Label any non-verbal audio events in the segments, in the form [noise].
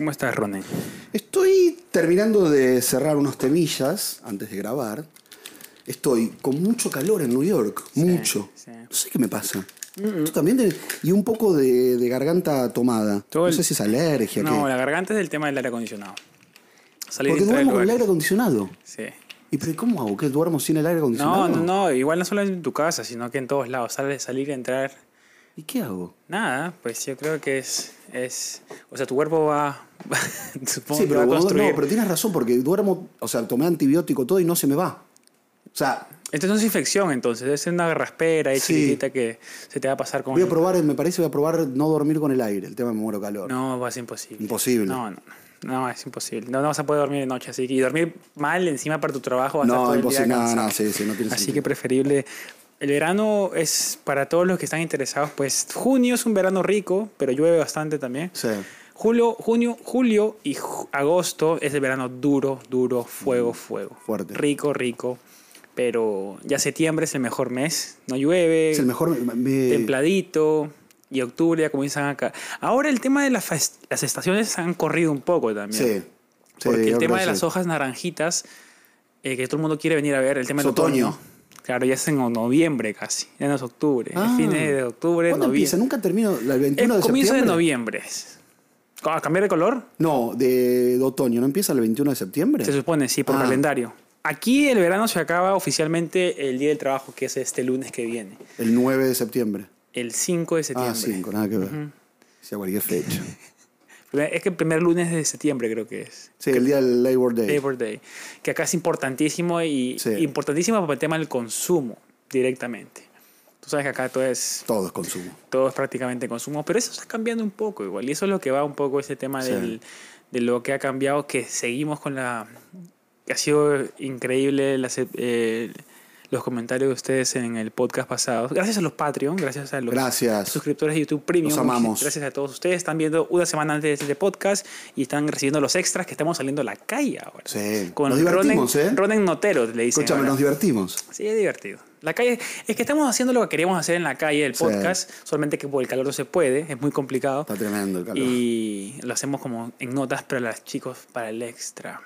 ¿Cómo estás, Ronen? Estoy terminando de cerrar unos temillas antes de grabar. Estoy con mucho calor en New York, mucho. sí. No sé qué me pasa. Tú también tenés- y un poco de, de garganta tomada. Todo no el- sé si es alergia, No, qué. la garganta es el tema del aire acondicionado. Salir Porque duermo con el aire acondicionado. Sí. ¿Y pero cómo hago? ¿Que duermo sin el aire acondicionado? No, no, no, igual no solo en tu casa, sino que en todos lados. Sale, salir y entrar. ¿Y qué hago? Nada, pues yo creo que es. es o sea, tu cuerpo va. [laughs] supongo Sí, que va pero, a vos- construir. no, pero tienes razón, porque duermo, o sea, tomé antibiótico todo y no se me va. O sea, Esto no es infección, entonces. Es una raspera ahí Sí. chiquitita que se te va a pasar con. voy a probar, me parece, voy a probar no dormir con el aire. El tema me muero calor. No, va a ser imposible. Imposible. No, no. No, es imposible. No, no vas a poder dormir de noche. Así que y dormir mal encima para tu trabajo vas a No, día imposible. No, no, sí, sí, no tiene Así sentido. que preferible. El verano es para todos los que están interesados. Pues junio es un verano rico, pero llueve bastante también. Sí. Julio, junio, julio y ju- agosto es el verano duro, duro, fuego, fuego. Mm, fuerte. Rico, rico. Pero ya septiembre es el mejor mes. No llueve. Es el mejor. me- templadito. Y octubre ya comienzan acá. Ahora el tema de las, estaciones han corrido un poco también. Sí. sí, Porque el tema de las hojas naranjitas, eh, que todo el mundo quiere venir a ver, el tema del otoño. otoño. Claro, ya es en noviembre casi, ya no es octubre. Ah. es fines de octubre, ¿Cuándo empieza? Nunca termino. ¿El Es 21 de comienzo de noviembre. ¿A cambiar de color? No, de, de otoño. ¿No empieza el 21 de septiembre? Se supone, sí, por Ah. calendario. Aquí el verano se acaba oficialmente el Día del Trabajo, que es este lunes que viene, El 9 de septiembre. el 5 de septiembre. Ah, 5, nada que ver. Sea cualquier fecha. [laughs] Es que el primer lunes de septiembre creo que es. Sí, el día del Labor Day. Labor Day, que acá es importantísimo y Sí. importantísimo por el tema del consumo directamente. Tú sabes que acá todo es, Todo es consumo. todo es prácticamente consumo, pero eso está cambiando un poco igual y eso es lo que va un poco ese tema Sí. del, de lo que ha cambiado, que seguimos con la... que ha sido increíble las, eh, los comentarios de ustedes en el podcast pasado. Gracias a los Patreon, gracias a los Gracias. suscriptores de YouTube Premium. Los amamos. Gracias a todos ustedes. Están viendo una semana antes de este podcast y están recibiendo los extras que estamos saliendo a la calle ahora. Sí. Con Nos divertimos, Ronen, ¿eh? Ronen Notero, le dicen. Escúchame, nos divertimos. Sí, es divertido. La calle, es que estamos haciendo lo que queríamos hacer en la calle, el Sí. podcast, solamente que por el calor no se puede, es muy complicado. Está tremendo el calor. Y lo hacemos como en notas, pero los chicos para el extra.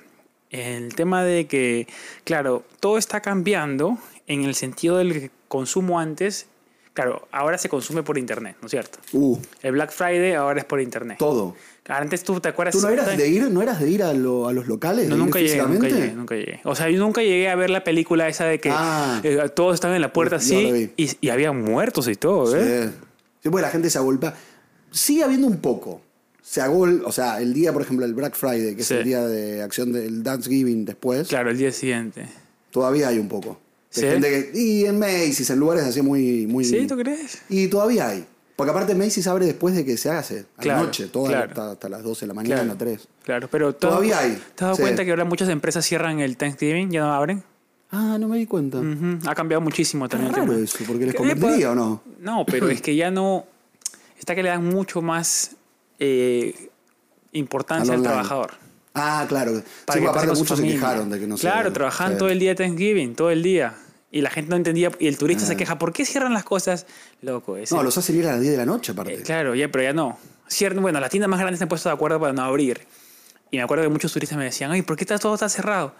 El tema de que, claro, todo está cambiando en el sentido del consumo antes. Claro, ahora se consume por internet, ¿no es cierto? Uh, El Black Friday ahora es por internet. todo. Antes tú te acuerdas. ¿Tú no eras de ir, no eras de ir a, lo- a los locales? No, nunca llegué, nunca llegué, nunca llegué. O sea, yo nunca llegué a ver la película esa de que Ah. eh, todos estaban en la puerta la así y, y había muertos y todo, ¿eh? Sí. Sí, porque la gente se agolpa. Sigue habiendo un poco. Se agol, o sea, el día, por ejemplo, el Black Friday, que Sí. es el día de acción del Thanksgiving después, Claro, el día siguiente. todavía hay un poco. De ¿Sí? gente que, y en Macy's, en lugares así muy... muy ¿Sí, tú crees? Y todavía hay. Porque aparte Macy's abre después de que se hace, a Claro, la noche, toda claro. hasta, hasta las 12 de la mañana, Claro. 3. Claro, pero ¿te has Todavía hay, ¿Te has dado sí. cuenta que ahora muchas empresas cierran el Thanksgiving? ¿Ya no abren? Ah, no me di cuenta. Ha cambiado muchísimo también raro tema. eso, porque les ¿Qué convendría o no. No, pero es que ya no. Está que le dan mucho más eh, importancia Al trabajador. Ah, claro. Sí, que aparte muchos se quejaron de que no se... Claro, trabajaban sí. todo el día de Thanksgiving, todo el día. Y la gente no entendía. Y el turista se queja, ¿por qué cierran las cosas? Loco, ese- No, los hacen ir a las 10 de la noche, aparte. Eh, claro, ya, pero ya no. Cierto, bueno, las tiendas más grandes se han puesto de acuerdo para no abrir. Y me acuerdo que muchos turistas me decían, oye, ¿por qué está, todo está cerrado?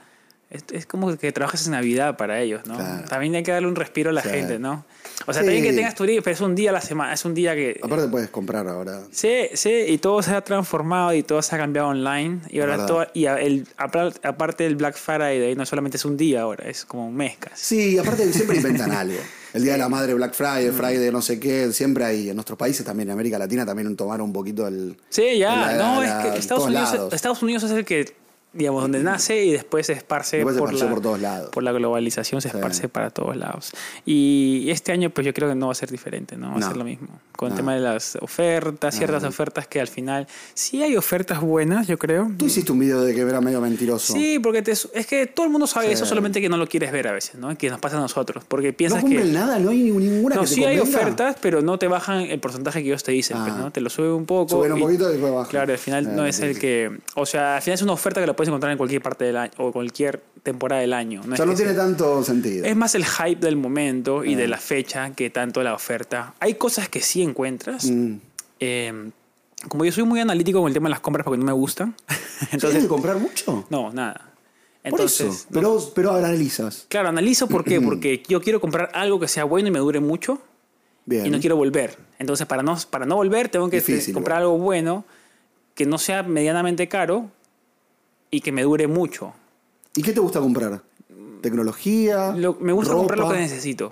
Es, es como que trabajas en Navidad para ellos, ¿no? Claro. También hay que darle un respiro a la gente, ¿no? O sea, Sí. también que tengas turismo, pero es un día a la semana, es un día que... Aparte puedes comprar ahora. Sí, sí, y todo se ha transformado y todo se ha cambiado online. Y ahora todo, y el, apar- aparte del Black Friday, no solamente es un día ahora, es como un mes casi. Sí, aparte siempre inventan [laughs] algo. El Día de la Madre, Black Friday, Mm. Friday, no sé qué, siempre hay. En nuestros países también, en América Latina también tomaron un poquito el... Sí, ya, la- no, la- es que Estados Unidos, lados. Estados Unidos es el que, digamos, donde nace y después se esparce, Después por, la, por todos lados. por la globalización, se esparce para todos lados. Y este año, pues yo creo que no va a ser diferente, ¿no? Va No. a ser lo mismo. Con el No. tema de las ofertas, ciertas No. ofertas que al final sí hay ofertas buenas, yo creo. Tú hiciste un video de que era medio mentiroso. Sí, porque te- es que todo el mundo sabe Sí. eso, solamente que no lo quieres ver a veces, ¿no? Que nos pasa a nosotros. Porque No piensas que. nada, no hay ni- ninguna No, que te sí hay convenga. ofertas, pero no te bajan el porcentaje que ellos te dicen, pues, Ah. ¿no? Te lo suben un poco. Suben un poquito y después bajan. Claro, al final Ah, no es sí, el sí. que. O sea, al final es una oferta que la puedes encontrar en cualquier parte del año o cualquier temporada del año. O es sea, no tiene sea- tanto sentido. Es más el hype del momento y Ah. de la fecha que tanto la oferta. Hay cosas que sí encuentras. Mm. Eh, como yo soy muy analítico con el tema de las compras porque no me gustan, [laughs] ¿Tienes entonces que comprar mucho? no, nada. Por Entonces, eso. Pero, pero analizas. claro, analizo por qué, [clears throat] porque yo quiero comprar algo que sea bueno y me dure mucho Bien. y no quiero volver. Entonces, para no, para no volver, tengo que Difícil, comprar algo bueno que no sea medianamente caro y que me dure mucho. ¿Y qué te gusta comprar? ¿Tecnología? Lo- me gusta comprar lo ropa? que necesito.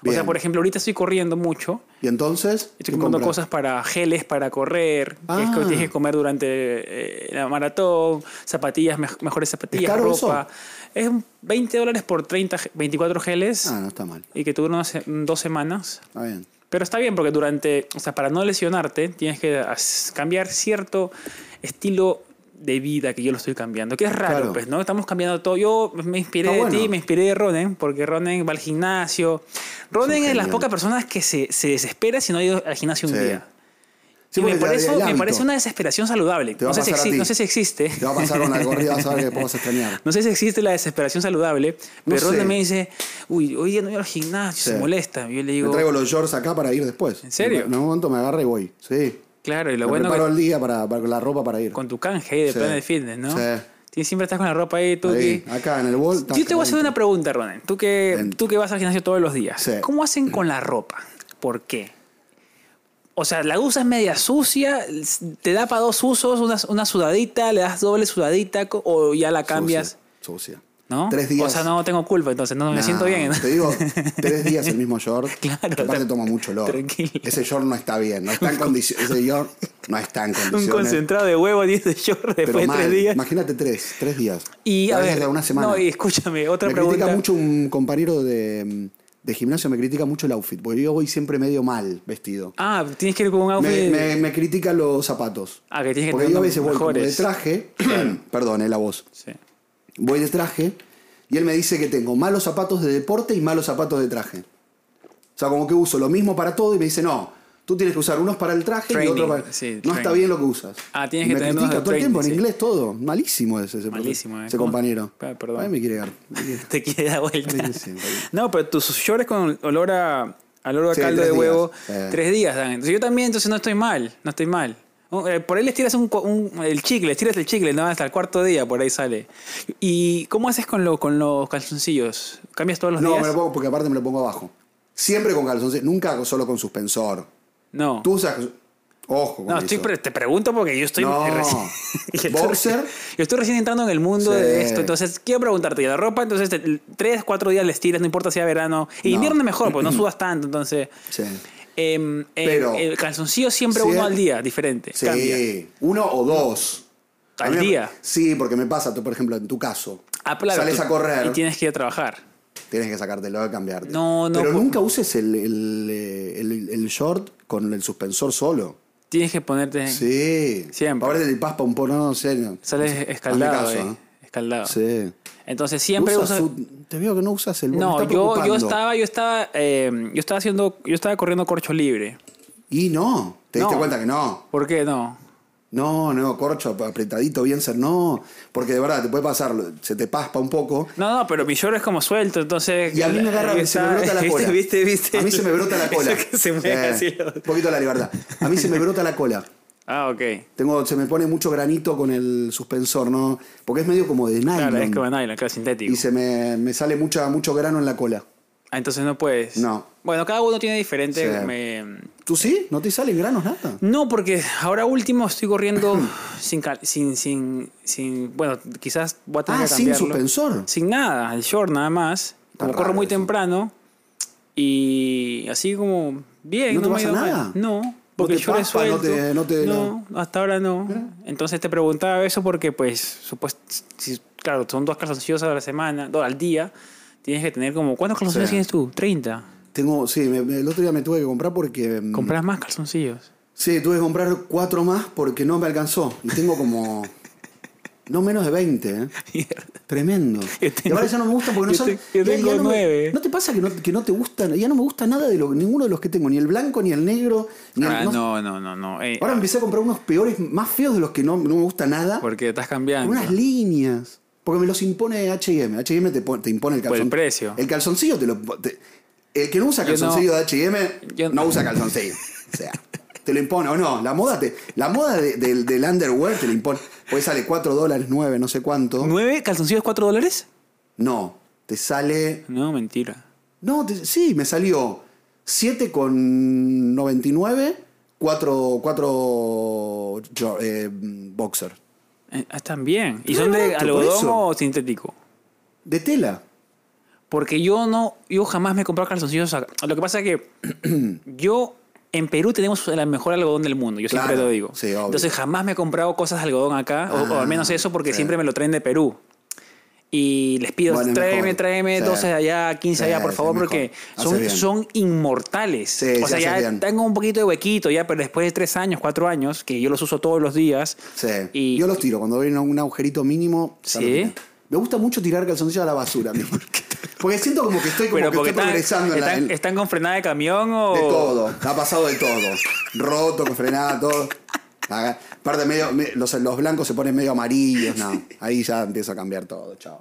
O Bien. sea, por ejemplo, ahorita estoy corriendo mucho. Y entonces. Estoy ¿qué comprando compras? cosas para geles para correr, que es que Ah. tienes que comer durante eh, la maratón, zapatillas, mej- mejores zapatillas, caro ropa. Es 20 dólares por 30, ge- 24 geles Ah, no está mal. y que duran se- dos semanas. Está bien. Pero está bien porque durante, o sea, para no lesionarte, tienes que cambiar cierto estilo de vida que yo lo estoy cambiando. Que es raro, Claro. pues, ¿no? Estamos cambiando todo. Yo me inspiré Está de ti, me inspiré de Ronen, porque Ronen va al gimnasio. Ronen es de las pocas personas que se, se desespera si no ha ido al gimnasio un día. Sí, y me parece, me parece una desesperación saludable. No sé, si no sé existe. Te va a pasar con la corrida, vas a ver que podemos extrañar. [laughs] No sé si existe la desesperación saludable, No pero Ronen sé. me dice, uy, hoy día no voy al gimnasio, Sí. se molesta. Yo le digo, Me traigo los shorts acá para ir después. ¿En serio? En un momento me agarra y voy. Sí. Claro, y lo me bueno preparo que el día para, para la ropa para ir. con tu canje ahí de Sí. Planet Fitness, ¿no? Sí. Siempre estás con la ropa ahí, tú Ahí, que- acá en el bol. Yo te voy a hacer una pregunta, Ronen. Tú que, Dentro. tú que vas al gimnasio todos los días. Sí. ¿Cómo hacen con la ropa? ¿Por qué? O sea, la usas media sucia, te da para dos usos, una, una sudadita, le das doble sudadita o ya la cambias, Sucia. sucia. ¿No? Tres días. O sea, no tengo culpa, entonces no me siento bien. Te digo, [laughs] tres días el mismo short. Claro, que aparte toma mucho olor. tranquilo. Ese short no está bien. No está en condiciones. Ese short no está en Un condiciones. concentrado de huevo y de short pero después de mal. tres días. Imagínate tres. Tres días. Y a ver, una semana. no, y escúchame, otra me pregunta. critica mucho un compañero de, de gimnasio, me critica mucho el outfit, porque yo voy siempre medio mal vestido. Ah, tienes que ir con un outfit. Me, me, me critica los zapatos. Ah, que tienes que Porque yo a veces voy como de traje, [clears throat] perdón, la voz. Sí. Voy de traje y él me dice que tengo malos zapatos de deporte y malos zapatos de traje. O sea, como que uso lo mismo para todo y me dice, no, tú tienes que usar unos para el traje y Training, otros para... sí, no training. está bien lo que usas. Ah, tienes Y que me tener critica todo el tiempo en training, sí. inglés todo. Malísimo ese, ese, Malísimo, ¿eh? ese compañero. Ah, perdón. Ay, me quiere dar. [laughs] Te quiere dar vuelta. No, pero tus shorts con olor a, al olor a Sí, caldo de huevo, días. Eh. tres días dan. Entonces yo también, entonces no estoy mal, no estoy mal. Eh, Por ahí les tiras un, un- el chicle, tiras el chicle, no, hasta el cuarto día por ahí sale. ¿Y cómo haces con, lo, con los calzoncillos? ¿Cambias todos los No, días? me lo pongo porque aparte me lo pongo abajo. Siempre con calzoncillos, nunca solo con suspensor. No. Tú usas... Ojo con No, estoy eso. te pregunto porque yo estoy No. recién, [laughs] Boxer. yo estoy recién entrando en el mundo Sí. de esto. Entonces, quiero preguntarte, ¿y la ropa? Entonces, te- tres, cuatro días les tiras, no importa si sea verano. Y No. invierno es mejor, porque no [clears throat] sudas tanto. Entonces, Sí. Em, em, Pero- el calzoncillo siempre uno al día, diferente. Sí, Cambia. uno o dos. A Al mí día. Sí, porque me pasa, tú, por ejemplo, en tu caso. Ah, claro, sales tú- a correr, Y tienes que ir a trabajar. tienes que sacártelo y cambiarte. No, no, Pero por- nunca uses el, el, el- el short con el suspensor solo. Tienes que ponerte. Sí. Siempre. Ahora te paspa un poco, no, en serio. Sales escaldado. Hazme eh, caso, ¿eh? Escaldado. Sí. Entonces, siempre Usas su- te veo que no usas el No, está yo, yo estaba, yo estaba, eh, yo estaba haciendo, yo estaba corriendo corcho libre. Y no, te diste cuenta que no. ¿Por qué no? No, no, corcho apretadito, bien ser, no. Porque de verdad te puede pasar, se te paspa un poco. No, no, pero mi short es como suelto, entonces. Y a mí me agarra, ahí se me está, brota la [laughs] cola. ¿Viste, viste? A mí se me brota la [laughs] cola. Eso que se mueve Sí, así. lo- Un poquito la libertad. A mí se me brota la cola. Ah, ok. Tengo, se me pone mucho granito con el suspensor, ¿no? Porque es medio como de nylon. Claro, es como nylon, claro, sintético. y se me, me sale mucha, mucho grano en la cola. Ah, entonces no puedes. No. Bueno, cada uno tiene diferente. Sí. me- ¿Tú sí? ¿No te salen granos nada? No, porque ahora último estoy corriendo [clears throat] sin, cal- sin, sin, sin. Bueno, quizás voy a tener Ah, que sin cambiarlo. suspensor. Sin nada, el short nada más. Como corro muy eso. temprano y así como bien. ¿No te me pasa mal. nada? No, porque te el short es paspa, no te- no te- No, hasta ahora no. Entonces te preguntaba eso porque, pues, supuesto, si, claro, son dos calzoncillos a la semana, dos al día. Tienes que tener como. ¿Cuántos calzoncillos tienes tú? 30. Tengo, sí, me- el otro día me tuve que comprar porque. mm, Compras más calzoncillos. Sí, tuve que comprar cuatro más porque no me alcanzó. Y tengo como. [laughs] no menos de 20, ¿eh? [laughs] Tremendo. [laughs] Y ahora ya no me gustan porque no son. te- tengo no me-. ¿No te pasa que no, que no te gustan? Ya no me gusta nada de lo, ninguno de los que tengo, ni el blanco, ni el negro. Ni el- Ah, no- no, no, no, no. eh, Ahora empecé a comprar unos peores, más feos de los que no, no me gusta nada. porque estás cambiando. Unas líneas. Porque me los impone HM. HM te, te impone el Por calzón. el precio. El calzoncillo te lo. te- el que no usa no- calzoncillo de HM no. usa calzoncillo. O sea, [laughs] te lo impone. O no, la moda, te, la moda de- del- del underwear te lo impone. Pues sale 4 dólares, 9, no sé cuánto. ¿Nueve calzoncillos 4 dólares? No, te sale. No, mentira. No, te- sí, me salió 7 con 99, 4, 4 eh, boxer. Eh, están bien. ¿Y son de algodón o sintético? De tela. Porque yo no, yo jamás me he comprado calzoncillos. Lo que pasa es que [clears throat] yo en Perú tenemos el mejor algodón del mundo, yo siempre Claro, lo digo. sí. Entonces jamás me he comprado cosas de algodón acá, o- o, Ah, al menos eso porque sí. siempre me lo traen de Perú. Y les pido, Bueno, tráeme, tráeme Sí. 12 de allá, 15 Sí, allá, por favor, porque son, son inmortales. O sea, ya bien. tengo un poquito de huequito ya, pero después de 3 años, 4 años, que yo los uso todos los días. Y- Yo los tiro cuando ven un agujerito mínimo. ¿Sí? tiro. Me gusta mucho tirar calzoncillos a la basura, mi amor. Porque siento como que estoy como Pero que estoy están, progresando en la- están, en- están con frenada de camión o... De todo, ha pasado de todo. Roto, con frenada, todo. Aparte, medio, me- los, los blancos se ponen medio amarillos, no. Ahí ya empieza a cambiar todo, chao.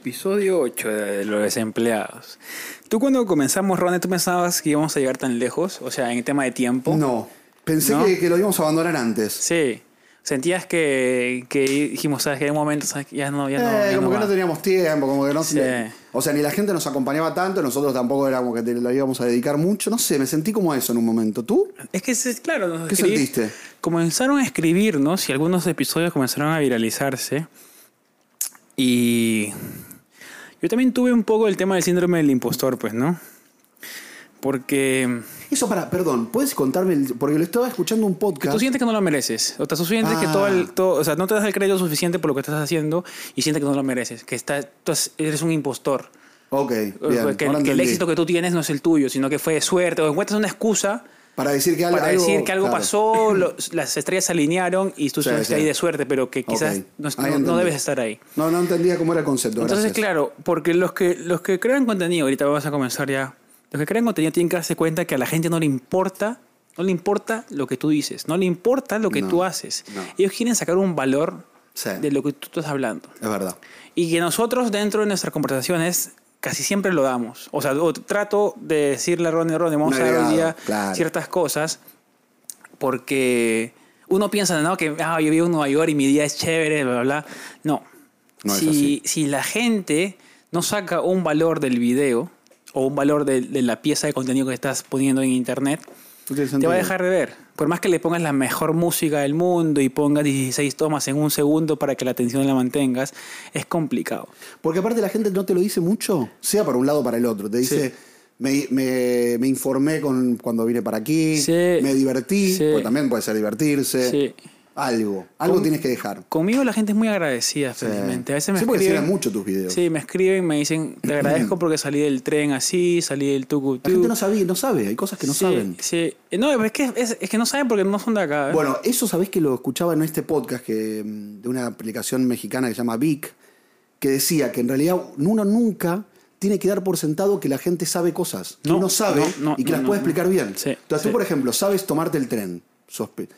Episodio 8 de Los Desempleados. Tú cuando comenzamos, Ronnie, ¿tú pensabas que íbamos a llegar tan lejos? O sea, en el tema de tiempo. No, pensé ¿No? Que, que lo íbamos a abandonar antes. Sí. Sentías que, que dijimos, ¿sabes? Que en un momento, ¿sabes? Ya no, ya no. Eh, ya como no que va. no teníamos tiempo, como que no Sí. O sea, ni la gente nos acompañaba tanto, nosotros tampoco que te- lo íbamos a dedicar mucho. No sé, me sentí como eso en un momento. ¿Tú? Es que, claro, nos ¿Qué escribí- sentiste? Comenzaron a escribirnos y algunos episodios comenzaron a viralizarse. Y yo también tuve un poco el tema del síndrome del impostor, pues, ¿no? Porque Eso para, perdón, ¿puedes contarme? el- porque lo estaba escuchando un podcast. tú sientes que no lo mereces. O sea, tú sientes que Ah. todo el. todo- o sea, no te das el crédito suficiente por lo que estás haciendo y sientes que no lo mereces. Que estás, tú eres un impostor. Ok, bien. que, que el éxito que tú tienes no es el tuyo, sino que fue de suerte. O encuentras una excusa Para decir que algo. para decir que algo claro. pasó, lo- las estrellas se alinearon y tú Sí, estuviste sí. ahí de suerte, pero que quizás Ok. no, no- debes estar ahí. No, no entendía cómo era el concepto. Entonces, gracias. claro, porque los que, los que crean contenido, ahorita vamos a comenzar ya, los que crean contenido tienen que darse cuenta que a la gente no le importa, no le importa lo que tú dices, no le importa lo que No, tú haces. Ellos quieren sacar un valor Sí. de lo que tú estás hablando. Es verdad. Y que nosotros dentro de nuestras conversaciones casi siempre lo damos. O sea, o trato de decirle a Ronnie, Ronnie, vamos a dar hoy día claro. ciertas cosas porque uno piensa, no, que ah, yo vivo en Nueva York y mi día es chévere, bla, bla, bla. No. No si, si la gente no saca un valor del video o un valor de, de la pieza de contenido que estás poniendo en internet, ¿Tú tienes te va a dejar de ver. Por más que le pongas la mejor música del mundo y pongas 16 tomas en un segundo para que la atención la mantengas, es complicado. Porque aparte la gente no te lo dice mucho, sea para un lado o para el otro. Te dice, Sí. me, me- me informé con, cuando vine para aquí, Sí. me divertí, Sí. porque también puede ser divertirse. Sí. Algo, algo Con- tienes que dejar. Conmigo la gente es muy agradecida, felizmente. A veces me sí, escriben, mucho tus videos. Sí, me escriben, me dicen, te agradezco [clears throat] porque salí del tren así, salí del tucu La gente no sabe, no sabe, hay cosas que no sí, saben. Sí, No, es que, es, es que no saben porque no son de acá. ¿eh? Bueno, eso sabés que lo escuchaba en este podcast que, mm, de una aplicación mexicana que se llama Vic, que decía que en realidad uno nunca tiene que dar por sentado que la gente sabe cosas, que No, uno sabe no, no, y que las puede explicar bien. Sí, Entonces sí. tú, por ejemplo, sabes tomarte el tren, sospe-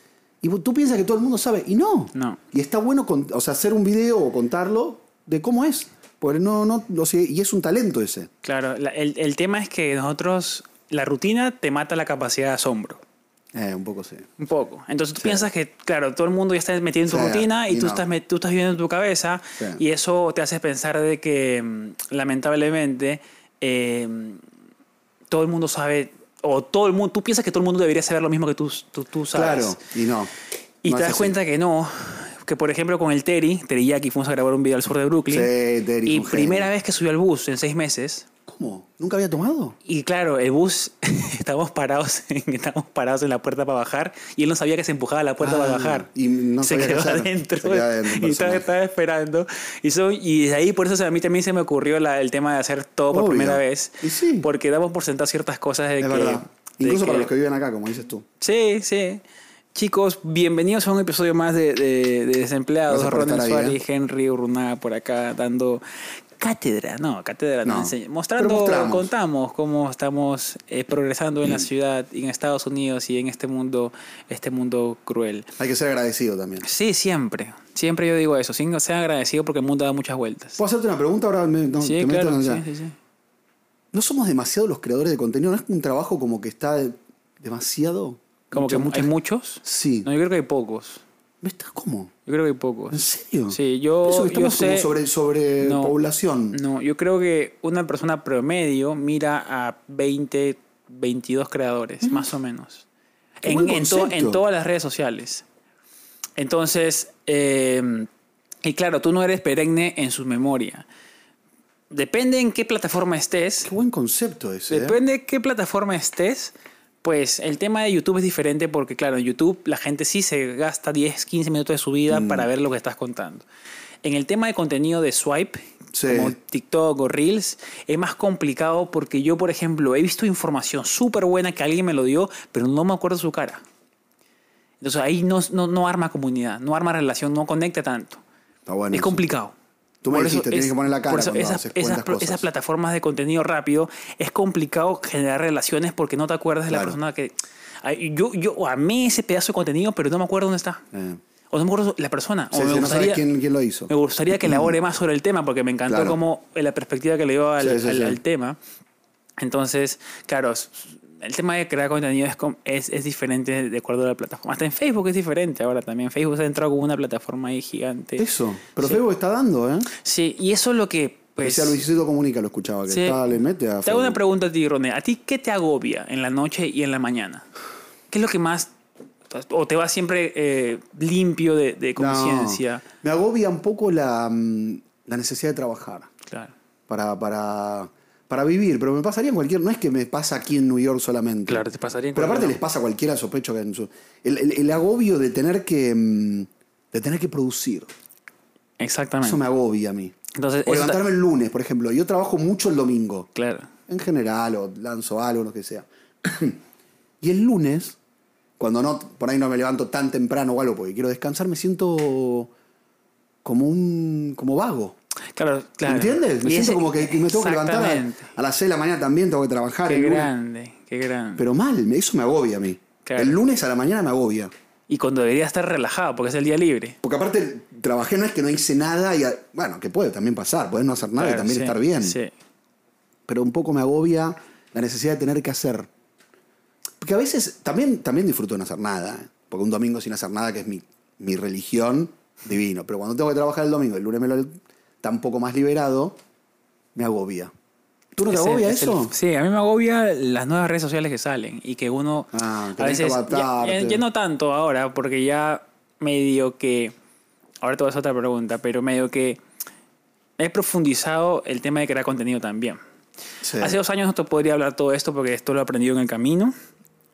y tú piensas que todo el mundo sabe, y no. No. Y está bueno con- o sea, hacer un video o contarlo de cómo es. Porque no, no, o sea, y es un talento ese. Claro, la- el, el tema es que nosotros, la rutina te mata la capacidad de asombro. Eh, un poco sí. Un poco. Entonces tú piensas que, claro, todo el mundo ya está metido en su Sí, rutina y, y tú, no. estás, tú estás viviendo en tu cabeza Sí. y eso te hace pensar de que, mm, lamentablemente, eh, todo el mundo sabe, o todo el mundo, tú piensas que todo el mundo debería saber lo mismo que tú, tú, tú sabes. Claro, y no. Y No te das así. cuenta que no. Que por ejemplo con el Terry, Teriyaki, fuimos a grabar un video al sur de Brooklyn. Sí, Terry, y primera vez que subió al bus en seis meses. ¿Cómo? ¿Nunca había tomado? Y claro, el bus, [laughs] estábamos parados, en, estábamos parados en la puerta para bajar y él no sabía que se empujaba la puerta Ah, para bajar. y no se quedó adentro. Se quedó y estaba, esperando. Y, so- y de ahí por eso a mí también se me ocurrió la- el tema de hacer todo por primera vez. Y sí. Porque damos por sentado ciertas cosas de Es que... verdad. de Incluso para los que viven acá, como dices tú. Sí, sí. Chicos, bienvenidos a un episodio más de, de- de Desempleados. Ronald Suárez, Henry Urrunaga por acá dando cátedra. No, cátedra no, No, Mostrando, contamos cómo estamos eh, progresando en la ciudad y en Estados Unidos y en este mundo, este mundo cruel. Hay que ser agradecido también. Sí, siempre. Siempre yo digo eso. Sin ser agradecido porque el mundo da muchas vueltas. ¿Puedo hacerte una pregunta ahora? No, Sí, te meto claro. en Sí, sí. ¿No somos demasiado los creadores de contenido? ¿No es un trabajo como que está demasiado? Como que hay muchos. Sí. No, yo creo que hay pocos. ¿Me estás cómo? Yo creo que hay pocos. ¿En serio? Sí, yo, Eso que yo estamos como sé. sobre, sobre No. población. No, yo creo que una persona promedio mira a 20, 22 creadores, más o menos. Qué En, en to- en todas las redes sociales. Entonces, eh, y claro, tú no eres perenne en su memoria. Depende en qué plataforma estés. Qué buen concepto ese. ¿eh? Depende de qué plataforma estés, pues el tema de YouTube es diferente porque, claro, en YouTube la gente sí se gasta 10, 15 minutos de su vida Mm. para ver lo que estás contando. En el tema de contenido de swipe, Sí. como TikTok o Reels, es más complicado porque yo, por ejemplo, he visto información súper buena que alguien me lo dio, pero no me acuerdo su cara. Entonces ahí no, no, no arma comunidad, no arma relación, no conecta tanto. Está bueno es eso. complicado. Tú me Por dijiste, tienes es- que poner la cara cuando esas, haces esas, cuentas pl- cosas. esas plataformas de contenido rápido es complicado generar relaciones porque no te acuerdas de la persona que... Yo, yo amé ese pedazo de contenido, pero no me acuerdo dónde está. Eh. O no me acuerdo la persona. Sí, o me sí, no gustaría, quién, quién lo hizo. me gustaría que elabore más sobre el tema porque me encantó Claro. como la perspectiva que le dio al, Sí, sí, al- tema. Entonces, claro, el tema de crear contenido es, es, es diferente de acuerdo a la plataforma. Hasta en Facebook es diferente ahora también. Facebook se ha entrado como una plataforma ahí gigante. Eso. Pero Sí. Facebook está dando, ¿eh? Sí, y eso es lo que... Pues, Luisito Comunica, lo escuchaba, que Sí. está, le mete a Te hago una pregunta a ti, Roné. ¿A ti qué te agobia en la noche y en la mañana? ¿Qué es lo que más... O te vas siempre eh, limpio de, de No. conciencia? Me agobia un poco la, mm, la necesidad de trabajar Claro. para, para, para vivir, pero me pasaría en cualquier... No es que me pasa aquí en New York solamente. Claro, te pasaría en Pero aparte les pasa a cualquiera, sospecho que en su... El, el- el agobio de tener que... mm, de tener que producir. Exactamente. Eso me agobia a mí. Entonces, O ta- levantarme el lunes, por ejemplo. Yo trabajo mucho el domingo. Claro. En general, o lanzo algo, lo que sea. [clears throat] y el lunes, cuando no, por ahí no me levanto tan temprano o algo porque quiero descansar, me siento como un. como vago. Claro, claro. ¿Entiendes? Me Y siento ese- como que, me tengo que levantar a, las 6 de la mañana también, tengo que trabajar Qué el lunes. grande, qué grande. Pero mal, eso me agobia a mí. Claro. El lunes a la mañana me agobia. y cuando debería estar relajado, porque es el día libre. Porque aparte trabajé, no es que no hice nada y. bueno, que puede también pasar, puedes no hacer nada y también sí, estar bien. Sí. pero un poco me agobia la necesidad de tener que hacer. Porque a veces también, también disfruto de no hacer nada. ¿eh? Porque un domingo sin hacer nada, que es mi, mi religión, divino. Pero cuando tengo que trabajar el domingo, el lunes me lo está un poco más liberado, me agobia. ¿Tú no te Es el- agobia el- eso? sí, a mí me agobia las nuevas redes sociales que salen y que uno Ah, a tenés que veces ya, ya- ya no tanto ahora porque ya medio que ahora te voy a hacer otra pregunta, pero medio que he profundizado el tema de crear contenido también. Sí. Hace dos años no te podría hablar todo esto porque esto lo he aprendido en el camino.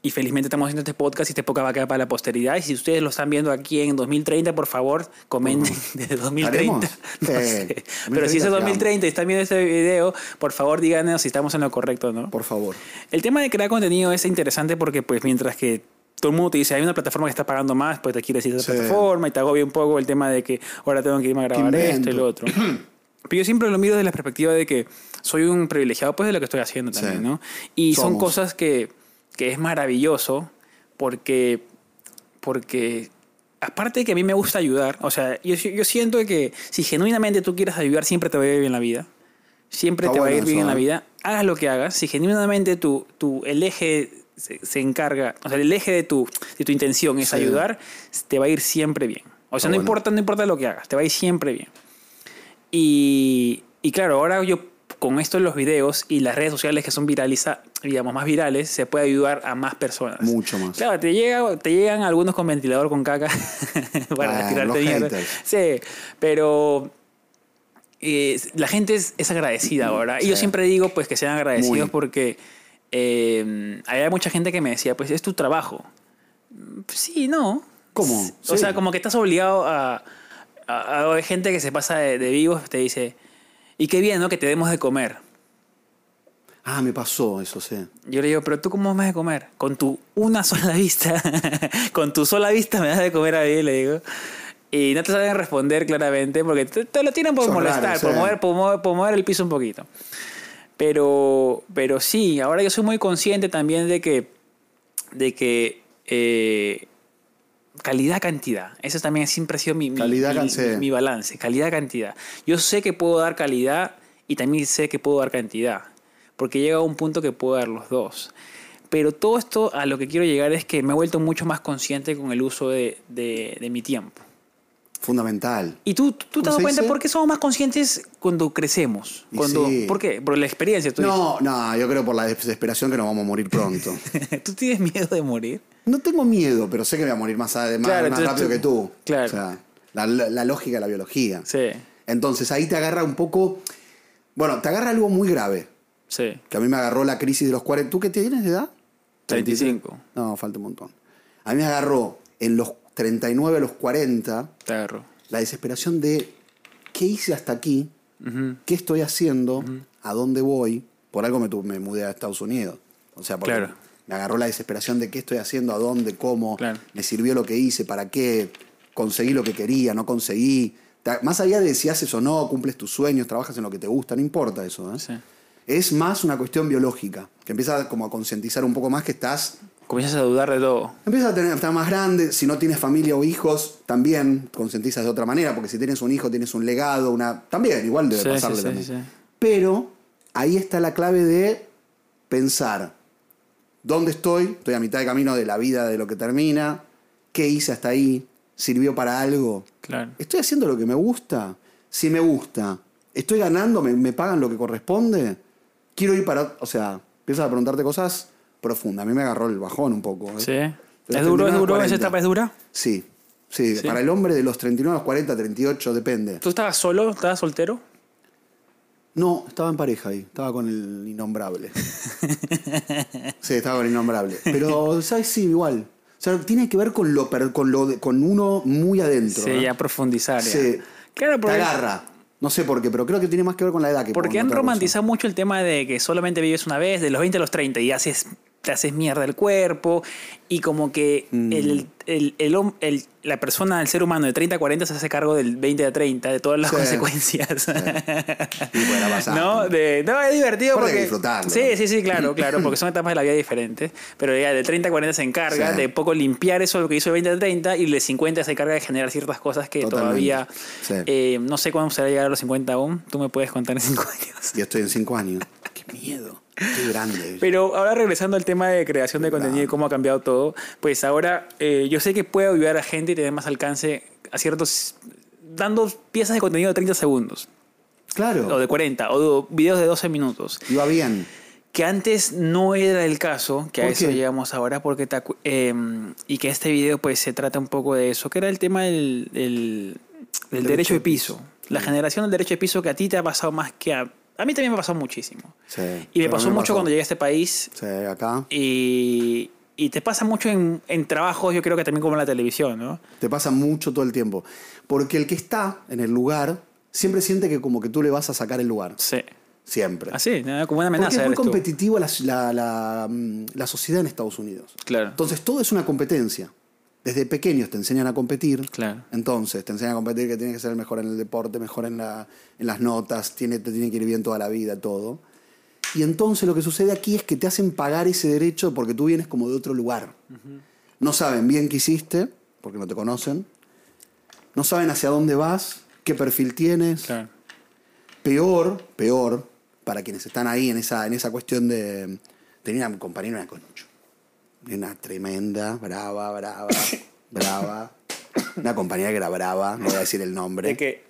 Y felizmente estamos haciendo este podcast y este podcast va a quedar para la posteridad. Y si ustedes lo están viendo aquí en 2030, por favor, comenten [laughs] desde 2030. ¿Estaremos? [laughs] No Sí. sé. Pero si es 2030 2030 y están viendo este video, por favor díganos si estamos en lo correcto no. Por favor. El tema de crear contenido es interesante porque pues mientras que todo el mundo te dice hay una plataforma que está pagando más, pues te quieres ir a esa Sí. plataforma y te agobia un poco el tema de que ahora tengo que irme a grabar ¿Qué esto y lo otro. [clears throat] Pero yo siempre lo miro desde la perspectiva de que soy un privilegiado pues de lo que estoy haciendo también, Sí. ¿no? Y son Somos. cosas que, que es maravilloso porque, porque aparte de que a mí me gusta ayudar, o sea, yo, yo siento que si genuinamente tú quieres ayudar, siempre te va a ir bien en la vida. Siempre Está te va a ir bien eso, en la ¿eh? vida. Hagas lo que hagas. Si genuinamente tu, tu, el eje se, se encarga, o sea, el eje de tu, de tu intención es Sí. ayudar, te va a ir siempre bien. O sea, Está no bueno. importa, no importa lo que hagas, te va a ir siempre bien. Y, y claro, ahora yo con esto en los videos y las redes sociales que son viraliza, digamos, más virales, se puede ayudar a más personas. Mucho más. Claro, te, llega, te llegan algunos con ventilador con caca [laughs] para Ah, tirarte mierda. Sí, pero eh, la gente es, es agradecida ahora. Y yo siempre digo pues que sean agradecidos Muy. porque eh, había mucha gente que me decía, pues es tu trabajo. Mm, Sí, no. ¿Cómo? O sea, como que estás obligado a... a- a- hay gente que se pasa de, de vivos, te dice, y qué bien, ¿no? Que te demos de comer. Ah, me pasó eso, sí. Yo le digo, pero tú cómo me vas a comer? Con tu una sola vista. [laughs] Con tu sola vista me das de comer a mí, le digo. Y no te saben responder claramente porque te, te lo tienen por Son molestar, raros, por, sí. mover, por, mover, por mover el piso un poquito. Pero, pero sí, ahora yo soy muy consciente también de que, de que eh, calidad-cantidad. Eso también siempre ha sido mi, mi- Calidad, mi- can- sí. mi- mi balance. Calidad-cantidad. Yo sé que puedo dar calidad y también sé que puedo dar cantidad. Porque llega a un punto que puedo dar los dos. Pero todo esto a lo que quiero llegar es que me he vuelto mucho más consciente con el uso de, de- de mi tiempo. Fundamental. ¿Y tú, tú te ¿Cómo has dado se cuenta por qué somos más conscientes cuando crecemos? Cuando, sí. ¿Por qué? Por la experiencia. Tú, No, no, yo creo por la desesperación que nos vamos a morir pronto. [laughs] ¿Tú tienes miedo de morir? No tengo miedo, pero sé que voy a morir más, más, Claro, más rápido tú- que tú. claro. O sea, la, lógica de la biología. Sí, Entonces ahí te agarra un poco. Bueno, te agarra algo muy grave. sí. Que a mí me agarró la crisis de los 40. ¿Tú qué tienes de edad? 35. No, falta un montón. A mí me agarró en los 39 a los 40 Te agarro. la desesperación de qué hice hasta aquí, qué estoy haciendo, a dónde voy. Por algo me, me mudé a Estados Unidos. O sea, porque Claro. Me agarró la desesperación de qué estoy haciendo, a dónde, cómo, Claro. me sirvió lo que hice, para qué, conseguí lo que quería, no conseguí. Más allá de si haces o no, cumples tus sueños, trabajas en lo que te gusta, no importa eso. ¿eh? Sí. Es más una cuestión biológica, que empieza como a concientizar un poco más que estás Comienzas a dudar de todo. Empiezas a tener, estar más grande, si no tienes familia o hijos, también concientizas de otra manera, porque si tienes un hijo, tienes un legado, una. También, igual debe Sí, pasarle sí, sí, también. sí. Pero ahí está la clave de pensar dónde estoy, estoy a mitad de camino de la vida de lo que termina, qué hice hasta ahí, sirvió para algo. Claro. ¿Estoy haciendo lo que me gusta? Si me gusta, ¿estoy ganando? ¿Me, me pagan lo que corresponde? Quiero ir para. O sea, empiezas a preguntarte cosas profundas. A mí me agarró el bajón un poco. ¿eh? Sí. ¿Es duro, 39 es duro? ¿Esa 40. etapa es dura? Sí, sí, ¿Sí? Para el hombre de los 39 a los 40, 38, depende. ¿Tú estabas solo? ¿Estabas soltero? No, estaba en pareja ahí. Estaba con el innombrable. [laughs] sí, estaba con el innombrable. Pero, ¿sabes? Sí, igual. O sea, tiene que ver con lo, con lo de- con uno muy adentro. Sí, ¿eh? ya profundizar. ya. Sí. Claro, Te porque, agarra. No sé por qué, pero creo que tiene más que ver con la edad que porque han romantizado mucho el tema de que solamente vives una vez, de los 20 a los 30, y haces, te haces mierda el cuerpo, y como que Mm. el, el- el la persona, el ser humano de 30 a 40 se hace cargo del 20 a 30, de todas las Sí. consecuencias. Y puede pasar. [laughs] ¿No? De, no, es divertido que porque... disfrutarlo. Sí, sí, sí, claro, claro, [clears throat] porque son etapas de la vida diferentes. Pero ya de 30 a 40 se encarga Sí. de poco limpiar eso lo que hizo de 20 a 30 y de 50 se encarga de generar ciertas cosas que Totalmente. todavía... Sí. eh, no sé cuándo se va a llegar a los 50 aún. Tú me puedes contar en 5 [laughs] años. Y estoy en 5 años. Qué miedo. Qué grande. Pero ahora regresando al tema de creación de contenido y cómo ha cambiado todo, pues ahora eh, yo sé que puedo ayudar a gente y tener más alcance a ciertos... dando piezas de contenido de 30 segundos, o claro. de 40, o de videos de 12 minutos. Iba bien. Que antes no era el caso, que a ¿Por eso qué? llegamos ahora, porque te eh, y que este video pues se trata un poco de eso, que era el tema del, del- del derecho de piso. La generación del derecho de piso que a ti te ha pasado más que a... A mí también me pasado muchísimo. Sí. Y me pasó mucho cuando llegué a este país Sí, acá. y, y te pasa mucho en, en trabajos, yo creo que también como en la televisión, ¿no? Te pasa mucho todo el tiempo. Porque el que está en el lugar siempre siente que como que tú le vas a sacar el lugar. Sí. Siempre. Así, ¿no? como una Porque amenaza. es muy competitiva la, la- la, la sociedad en Estados Unidos. Claro. Entonces todo es una competencia. Desde pequeños te enseñan a competir. Claro. Entonces te enseñan a competir que tienes que ser mejor en el deporte, mejor en, la, en las notas, tiene, te tiene que ir bien toda la vida, todo. Y entonces lo que sucede aquí es que te hacen pagar ese derecho porque tú vienes como de otro lugar. No saben bien qué hiciste, porque no te conocen. No saben hacia dónde vas, qué perfil tienes. Claro. Peor, peor, para quienes están ahí en esa, en esa cuestión de... Tenía una compañera, una concho. Una tremenda, brava, brava, [coughs] brava. Una compañera que era brava, no voy a decir el nombre. De que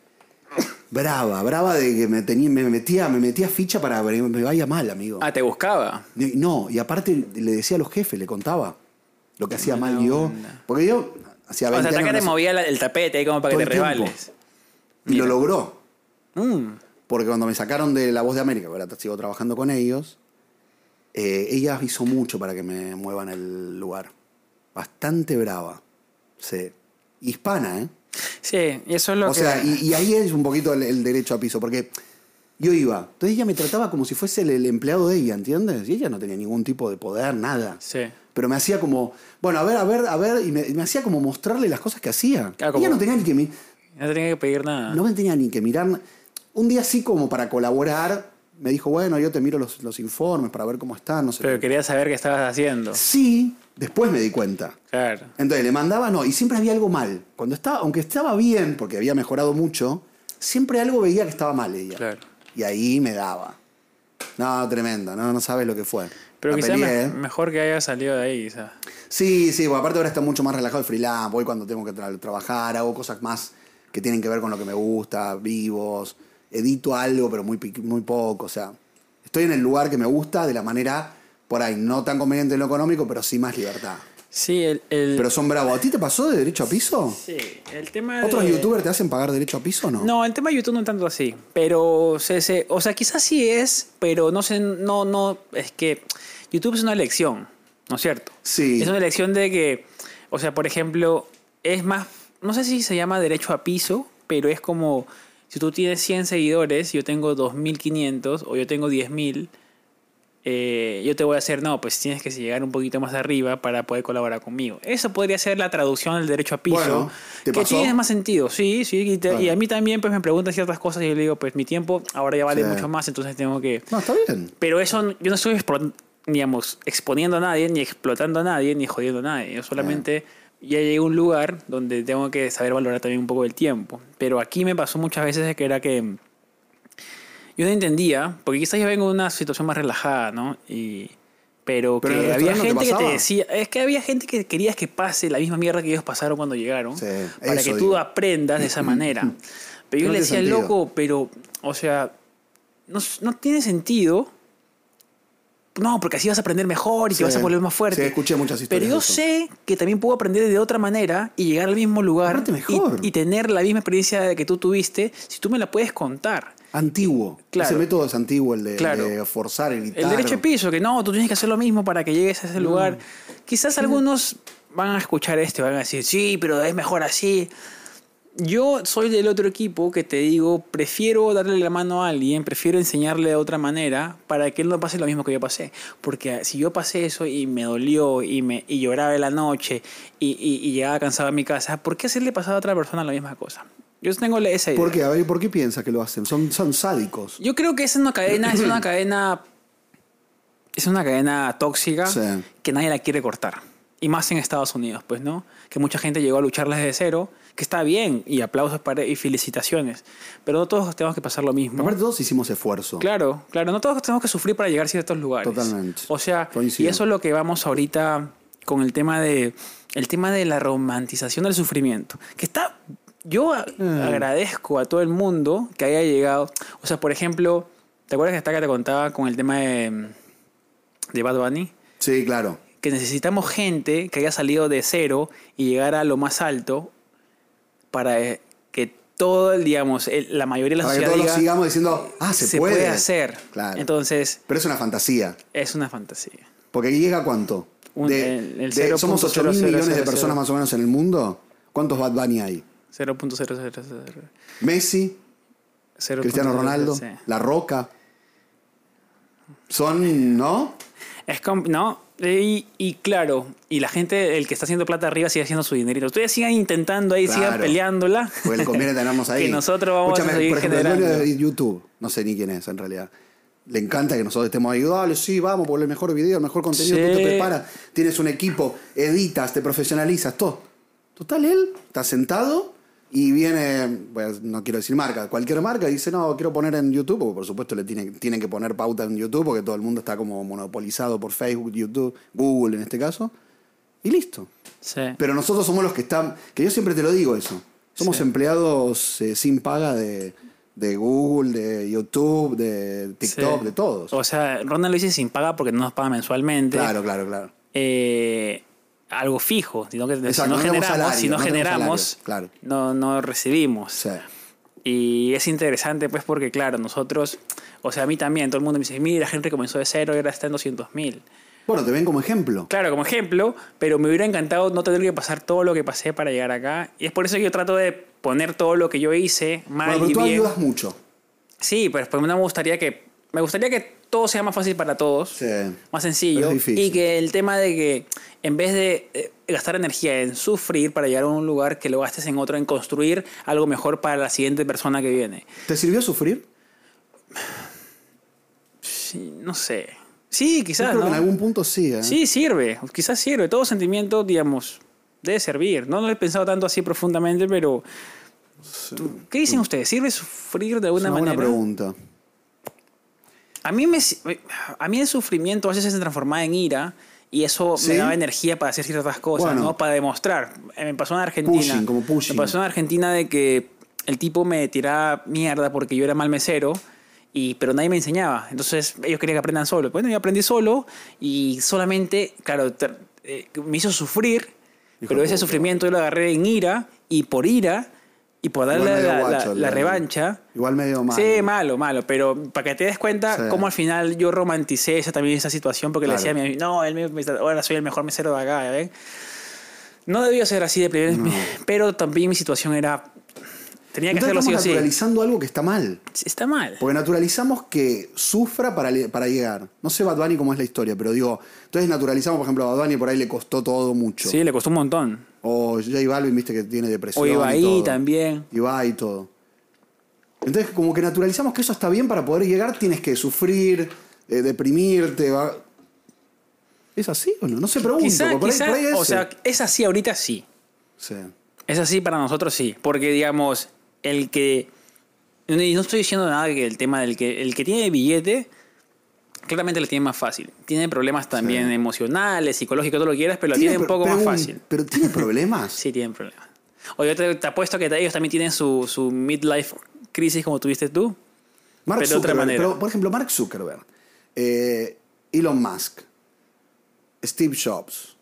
Brava, brava de que me, tenía, me, metía, me metía ficha para que me vaya mal, amigo. Ah, te buscaba. No, y aparte le decía a los jefes, le contaba lo que hacía mal yo. Porque yo hacía O 20 sea, hasta que años te movía la- el tapete ahí como para que te rebales. y lo logró. Mm. Porque cuando me sacaron de La Voz de América, ahora sigo trabajando con ellos, eh, ella hizo mucho para que me muevan el lugar. Bastante brava. Sí. Hispana, ¿eh? Sí, y eso es lo o que... sea, y, y ahí es un poquito el, el derecho a piso, porque Yo iba. Entonces ella me trataba como si fuese el, el empleado de ella, ¿entiendes? Y ella no tenía ningún tipo de poder, nada. Sí. Pero me hacía como, bueno, a ver, a ver, a ver, y me, hacía como mostrarle las cosas que hacía. Claro, ella no tenía ni que mi- No tenía que pedir nada. no me tenía ni que mirar. Un día así como para colaborar, me dijo, bueno, yo te miro los, los informes para ver cómo están, no sé. Pero qué. quería saber qué estabas haciendo. Sí, después me di cuenta. Claro. Entonces le mandaba, no, y siempre había algo mal. Cuando estaba, aunque estaba bien, porque había mejorado mucho, siempre algo veía que estaba mal ella. Claro. Y ahí me daba. No, tremenda, no, no sabes lo que fue. Pero quizás mejor que haya salido de ahí, quizás. Sí, sí, bueno, aparte ahora está mucho más relajado el freelance, voy cuando tengo que tra- trabajar, hago cosas más que tienen que ver con lo que me gusta, vivos, edito algo, pero muy, muy poco, o sea, estoy en el lugar que me gusta de la manera, por ahí, no tan conveniente en lo económico, pero sí más libertad. Sí, el. el- Pero son bravos. ¿A ti te pasó de derecho a piso? sí, el tema ¿Otros youtubers te hacen pagar derecho a piso o no? No, el tema de YouTube no tanto así. Pero, se, se- o sea, quizás sí es, pero no sé, no, no, es que YouTube es una elección, ¿no es cierto? Sí. Es una elección de que, o sea, por ejemplo, es más, no sé si se llama derecho a piso, pero es como, si tú tienes 100 seguidores, yo tengo 2.500 o yo tengo 10.000, eh, yo te voy a hacer, no, pues tienes que llegar un poquito más arriba para poder colaborar conmigo. Eso podría ser la traducción del derecho a piso. Bueno, ¿te que pasó? tiene más sentido, sí, sí. Y, te- Claro. y a mí también pues me preguntan ciertas cosas y yo le digo, pues mi tiempo ahora ya vale Sí. mucho más, entonces tengo que... No, está bien. Pero eso, yo no estoy digamos, exponiendo a nadie, ni explotando a nadie, ni jodiendo a nadie. Yo solamente ya llegué a un lugar donde tengo que saber valorar también un poco el tiempo. Pero aquí me pasó muchas veces que era que yo no entendía, porque quizás yo vengo de una situación más relajada, ¿no? Y, pero, Pero que había gente no te que te decía, es que había gente que querías que pase la misma mierda que ellos pasaron cuando llegaron, Sí, para que tú digo. aprendas de esa [laughs] manera. Pero yo No le decía, sentido. loco, pero, o sea, no, no tiene sentido. No, porque así vas a aprender mejor y Sí. te vas a volver más fuerte. Sí, escuché muchas historias Pero yo sé que también puedo aprender de otra manera y llegar al mismo lugar mejor. Y, y tener la misma experiencia que tú tuviste si tú me la puedes contar. Antiguo. Claro. Ese método es antiguo, el de, Claro. de forzar. El derecho de piso, que no, tú tienes que hacer lo mismo para que llegues a Mm. ese lugar. Quizás algunos van a escuchar esto y van a decir, sí, pero es mejor así. Yo soy del otro equipo que te digo, prefiero darle la mano a alguien, prefiero enseñarle de otra manera para que él no pase lo mismo que yo pasé. Porque si yo pasé eso y me dolió y, me, y lloraba en la noche y, y- y llegaba cansado a mi casa, ¿por qué hacerle pasar a otra persona la misma cosa? Yo tengo esa idea. ¿Por qué? A ver, ¿por qué piensas que lo hacen? Son, son sádicos. Yo creo que es una cadena, es una cadena. Es una cadena tóxica Sí. que nadie la quiere cortar. Y más en Estados Unidos, pues, ¿no? Que mucha gente llegó a lucharla desde cero, que está bien, y aplausos para, y felicitaciones. Pero no todos tenemos que pasar lo mismo. Aparte todos hicimos esfuerzo. Claro, claro, no todos tenemos que sufrir para llegar a ciertos lugares. Totalmente. O sea, Coincido. y eso es lo que vamos ahorita con el tema de el tema de la romantización del sufrimiento, que está yo a- Mm. agradezco a todo el mundo que haya llegado, o sea, por ejemplo, ¿te acuerdas que hasta que te contaba con el tema de de Bad Bunny? Sí, claro. Que necesitamos gente que haya salido de cero y llegar a lo más alto para eh, que todo, el, digamos, el- la mayoría de la Para que sociedad todos lo diga, sigamos diciendo, ah, se, puede. hacer. Claro. Entonces, Pero es una fantasía. es una fantasía. Porque llega a cuánto? Un- De- el- el de- somos 8 mil 0.0000. millones de personas más o menos en el mundo. ¿Cuántos Bad Bunny hay? 0.000. Messi, 0.00, Cristiano Ronaldo. La Roca. Son, ¿no? Es no, y, y claro, y la gente, el que está haciendo plata arriba sigue haciendo su dinerito. Ustedes sigan intentando ahí, sigan Claro. peleándola. Porque le conviene tenernos [laughs] ahí. que nosotros vamos Escúchame, a seguir por ejemplo, el dueño de YouTube, no sé ni quién es en realidad. Le encanta que nosotros estemos ahí, dale, sí, vamos, por el mejor video, el mejor contenido, tú te preparas, tienes un equipo, editas, te profesionalizas, todo. Total, él está sentado y viene, bueno, no quiero decir marca, cualquier marca dice, no, quiero poner en YouTube, porque por supuesto le tiene, tienen que poner pauta en YouTube, porque todo el mundo está como monopolizado por Facebook, YouTube, Google en este caso, y listo. Sí. Pero nosotros somos los que están, que yo siempre te lo digo eso, somos Sí. empleados eh, sin paga de, de Google, de YouTube, de TikTok, Sí. de todos. O sea, Ronald lo dice sin paga porque no nos paga mensualmente. Claro, claro, claro. Eh, algo fijo, sino que Exacto, si no generamos, salario, si no, no generamos, salario, claro. no, no recibimos. Sí. Y es interesante, pues, porque, claro, nosotros, o sea, a mí también, todo el mundo me dice, mira, Henry comenzó de cero y ahora está en 200 mil. Bueno, te ven como ejemplo. Claro, como ejemplo, pero me hubiera encantado no tener que pasar todo lo que pasé para llegar acá. Y es por eso que yo trato de poner todo lo que yo hice mal Bueno, pero y tú bien. ayudas mucho. Sí, pero pues no me gustaría que. Me gustaría que todo sea más fácil para todos. Sí. Más sencillo. Es. Y que el tema de que en vez de eh, gastar energía en sufrir para llegar a un lugar, que lo gastes en otro, en construir algo mejor para la siguiente persona que viene. ¿Te sirvió sufrir? Sí, no sé. Sí, Yo quizás, creo ¿no? que en algún punto sí. ¿eh? Sí, sirve. Quizás sirve. Todo sentimiento, digamos, debe servir. No lo he pensado tanto así profundamente, pero. ¿tú- ¿Qué dicen ustedes? ¿Sirve sufrir de es alguna una buena manera? pregunta. A mí, me, a mí el sufrimiento a veces se transformaba en ira y eso ¿Sí? me daba energía para hacer ciertas cosas, Bueno. ¿no? Para demostrar. Eh, Me pasó en Argentina. Pushing, como pushing. Me pasó en Argentina de que el tipo me tiraba mierda porque yo era mal mesero. Y, pero nadie me enseñaba. Entonces ellos querían que aprendan solo. Bueno, yo aprendí solo y solamente, claro, ter- eh, me hizo sufrir, Hijo pero ese sufrimiento yo lo agarré en ira y por ira y por darle la, la- guacho, la el- revancha. Igual medio mal. Sí, malo, malo, pero para que te des cuenta Sí. cómo al final yo romanticé esa, también esa situación porque Claro. le decía a mi no, él me- ahora soy el mejor mesero de acá. No debía ser así de primer, [laughs] pero también mi situación era, tenía que Entonces hacerlo estamos sí. naturalizando algo que está mal. Está mal. Porque naturalizamos que sufra para, para llegar. No sé Bad Bunny cómo es la historia, pero digo, entonces naturalizamos, por ejemplo, a Bad Bunny por ahí le costó todo mucho. Sí, le costó un montón. O J Balvin, viste que tiene depresión. O y Ibai todo. también. Ibai y todo. Entonces, como que naturalizamos que eso está bien para poder llegar, tienes que sufrir, eh, deprimirte. va- ¿Es así o no? No se pregunto. Quizá, por ahí- quizá, por ahí es- o sea, es así ahorita sí. Sí. Es así para nosotros sí, porque digamos, el que... Y no estoy diciendo nada que el tema del que el que tiene billete, claramente lo tiene más fácil. Tiene problemas también Sí. emocionales, psicológicos, todo lo que quieras, pero lo Tiene tiene un poco más fácil. Pero tiene [laughs] problemas. Sí, tienen problemas. O yo te, te apuesto que ellos también tienen su, su midlife crisis como tuviste tú. Mark Pero de otra manera. pero, por ejemplo, Mark Zuckerberg, eh, Elon Musk, Steve Jobs,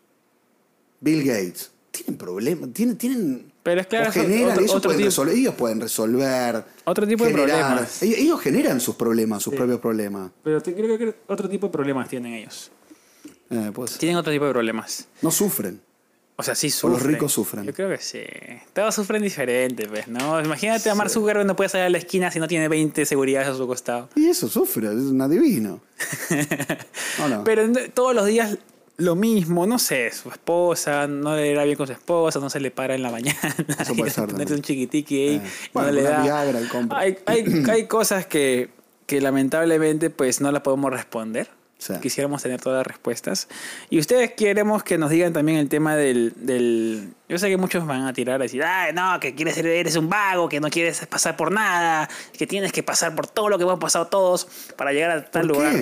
Bill Gates, tienen problemas, tienen, tienen Pero es claro, o generan, otro- ellos, otro pueden tipo- resolver, ellos pueden resolver. Otro tipo de problemas. Ellos, ellos generan sus problemas, sus propios problemas. Pero te- creo que otro tipo de problemas tienen ellos. Eh, pues, Tienen otro tipo de problemas. no sufren. O sea, sí O sufren. los ricos sufren. Yo creo que sí. Todos sufren diferente, pues, ¿no? Imagínate a Mark Zuckerberg no puede salir a la esquina si no tiene 20 seguridades a su costado. Y eso sufre, es un adivino. [laughs] ¿O no? Pero todos los días lo mismo, no sé, su esposa, no le irá bien con su esposa, no se le para en la mañana. [laughs] Eso puede ser Ponerse un chiquitiqui ahí, Eh, no bueno, le una da. Viagra y. Hay, hay, [clears throat] hay cosas que, que lamentablemente pues no las podemos responder. Sí. Quisiéramos tener todas las respuestas. Y ustedes queremos que nos digan también el tema del, del... Yo sé que muchos van a tirar a decir, Ay, no, que quieres ser, eres un vago, que no quieres pasar por nada, que tienes que pasar por todo lo que hemos pasado todos para llegar a tal ¿Por lugar.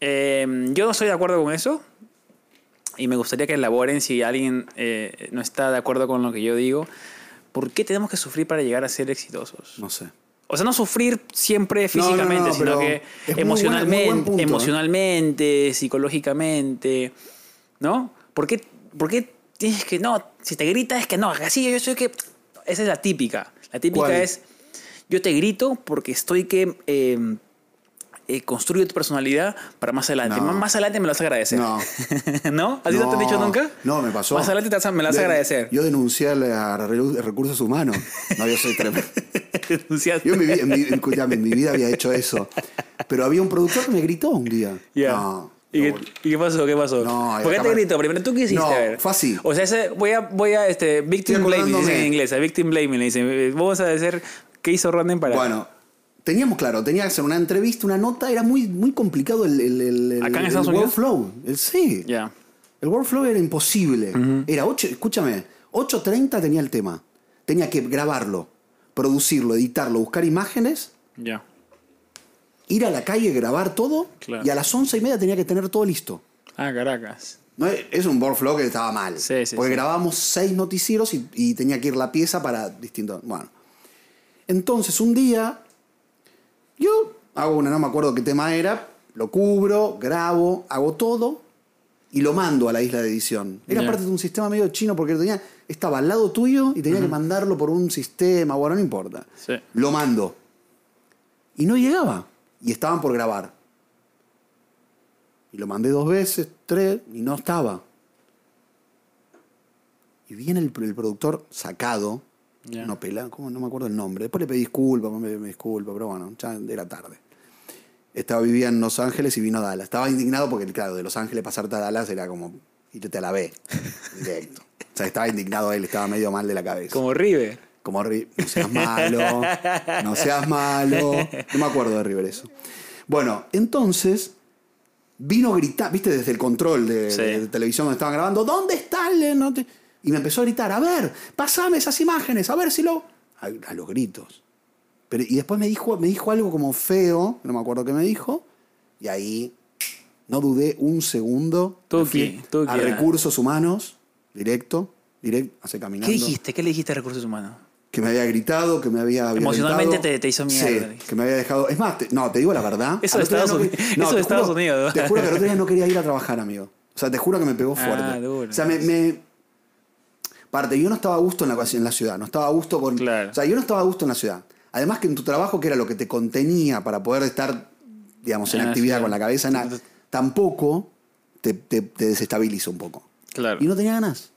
Eh, yo no estoy de acuerdo con eso. Y me gustaría que elaboren si alguien eh, no está de acuerdo con lo que yo digo. ¿Por qué tenemos que sufrir para llegar a ser exitosos? No sé. O sea, no sufrir siempre no, físicamente, no, sino que buen- emocionalmente, ¿eh? emocionalmente, psicológicamente, ¿no? ¿Por qué, por qué tienes que no? Si te grita es que no, así yo soy que esa es la típica. La típica ¿Cuál? es yo te grito porque estoy que eh, eh, construyo tu personalidad para más adelante. No. Más- adelante me lo vas a agradecer. No. [laughs] ¿No? ¿Así no, te han dicho nunca? No, me pasó. Más adelante te vas a- me lo vas a De- agradecer. Yo denuncié a Re- recursos humanos. No, yo soy tremendo. [laughs] Denunciaste. Yo en mi, en mi- en mi vida había hecho eso. Pero había un productor que me gritó un día. Ya. No, ¿Y, no, qué, y qué pasó? ¿Qué pasó? No, ¿Por qué te grito? Primero, ¿tú qué hiciste? No, A ver. fue así. O sea, ese, voy a, voy a este, victim blaming, dicen en inglés. A victim blaming, le dicen. Vamos a hacer qué hizo Ronden para... Bueno, teníamos claro, tenía que hacer una entrevista, una nota, era muy, muy complicado el, el, el, el- ¿Acá en el Unidos? workflow. El, sí. El workflow era imposible. Era 8, escúchame, 8.30 tenía el tema. Tenía que grabarlo, producirlo, editarlo, buscar imágenes, Ya. ir a la calle, grabar todo, Claro. y a las 11 y media tenía que tener todo listo. Ah, Caracas. No, es un workflow que estaba mal. Sí, sí, porque sí. grabábamos seis noticieros y, y tenía que ir la pieza para distintos. Bueno. Entonces, un día, yo hago una, no me acuerdo qué tema era, lo cubro, grabo, hago todo y lo mando a la isla de edición. Era parte de un sistema medio chino porque tenía, estaba al lado tuyo y tenía que mandarlo por un sistema, bueno, no importa. Sí. Lo mando. Y no llegaba. Y estaban por grabar. Y lo mandé dos veces, tres, y no estaba. Y viene el, el productor sacado No pela, ¿cómo? no me acuerdo el nombre. Después le pedí disculpas, me, me disculpa, pero bueno, ya era tarde. Estaba vivía en Los Ángeles y vino a Dallas. Estaba indignado porque, claro, de Los Ángeles pasarte a Dallas era como irte a la B, directo. O sea, estaba indignado él, estaba medio mal de la cabeza. Como River. Como Ri- no seas malo, no seas malo. No me acuerdo de River eso. Bueno, entonces vino a gritar, viste, desde el control de, Sí. de televisión donde estaban grabando, ¿dónde está el no te-?" Y me empezó a gritar, a ver, pasame esas imágenes, a ver si lo. A, a los gritos. Pero, y después me dijo, me dijo algo como feo, no me acuerdo qué me dijo, y ahí no dudé un segundo. Tuki, a ah. recursos humanos, directo, directo, hace caminando. ¿Qué dijiste? ¿Qué le dijiste a Recursos Humanos? Que me había gritado, que me había Emocionalmente te- te hizo mierda. Sí, que me había dejado. Es más, te- no, te digo la verdad. Eso de Estados no Unidos- que- [laughs] eso de te Estados juro- Unidos. Te juro que el otro día no quería ir a trabajar, amigo. O sea, te juro que me pegó fuerte. Ah. O sea, me, me- Parte, yo no estaba a gusto en la, en la ciudad, no estaba a gusto con. Claro. O sea, yo no estaba a gusto en la ciudad. Además que en tu trabajo, que era lo que te contenía para poder estar, digamos, en actividad con la cabeza en tampoco te, te- te desestabiliza un poco. Claro. Y no tenía ganas.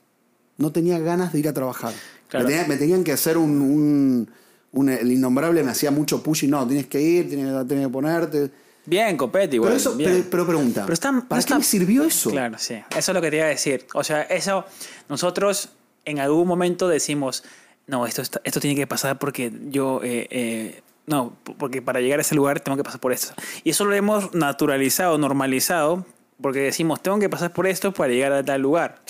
No tenía ganas de ir a trabajar. Claro. Me, tenía- me tenían que hacer un, un- un- El innombrable me hacía mucho push y no, tienes que ir, tienes, tienes que ponerte. Bien, compete igual. pero, eso, bien. pero, pero pregunta. Pero está- ¿Para qué me sirvió eso? Claro, sí. Eso es lo que te iba a decir. O sea, eso nosotros en algún momento decimos, no, esto, está- esto tiene que pasar porque yo, eh, eh, no, porque para llegar a ese lugar tengo que pasar por esto. Y eso lo hemos naturalizado, normalizado, porque decimos, tengo que pasar por esto para llegar a tal lugar.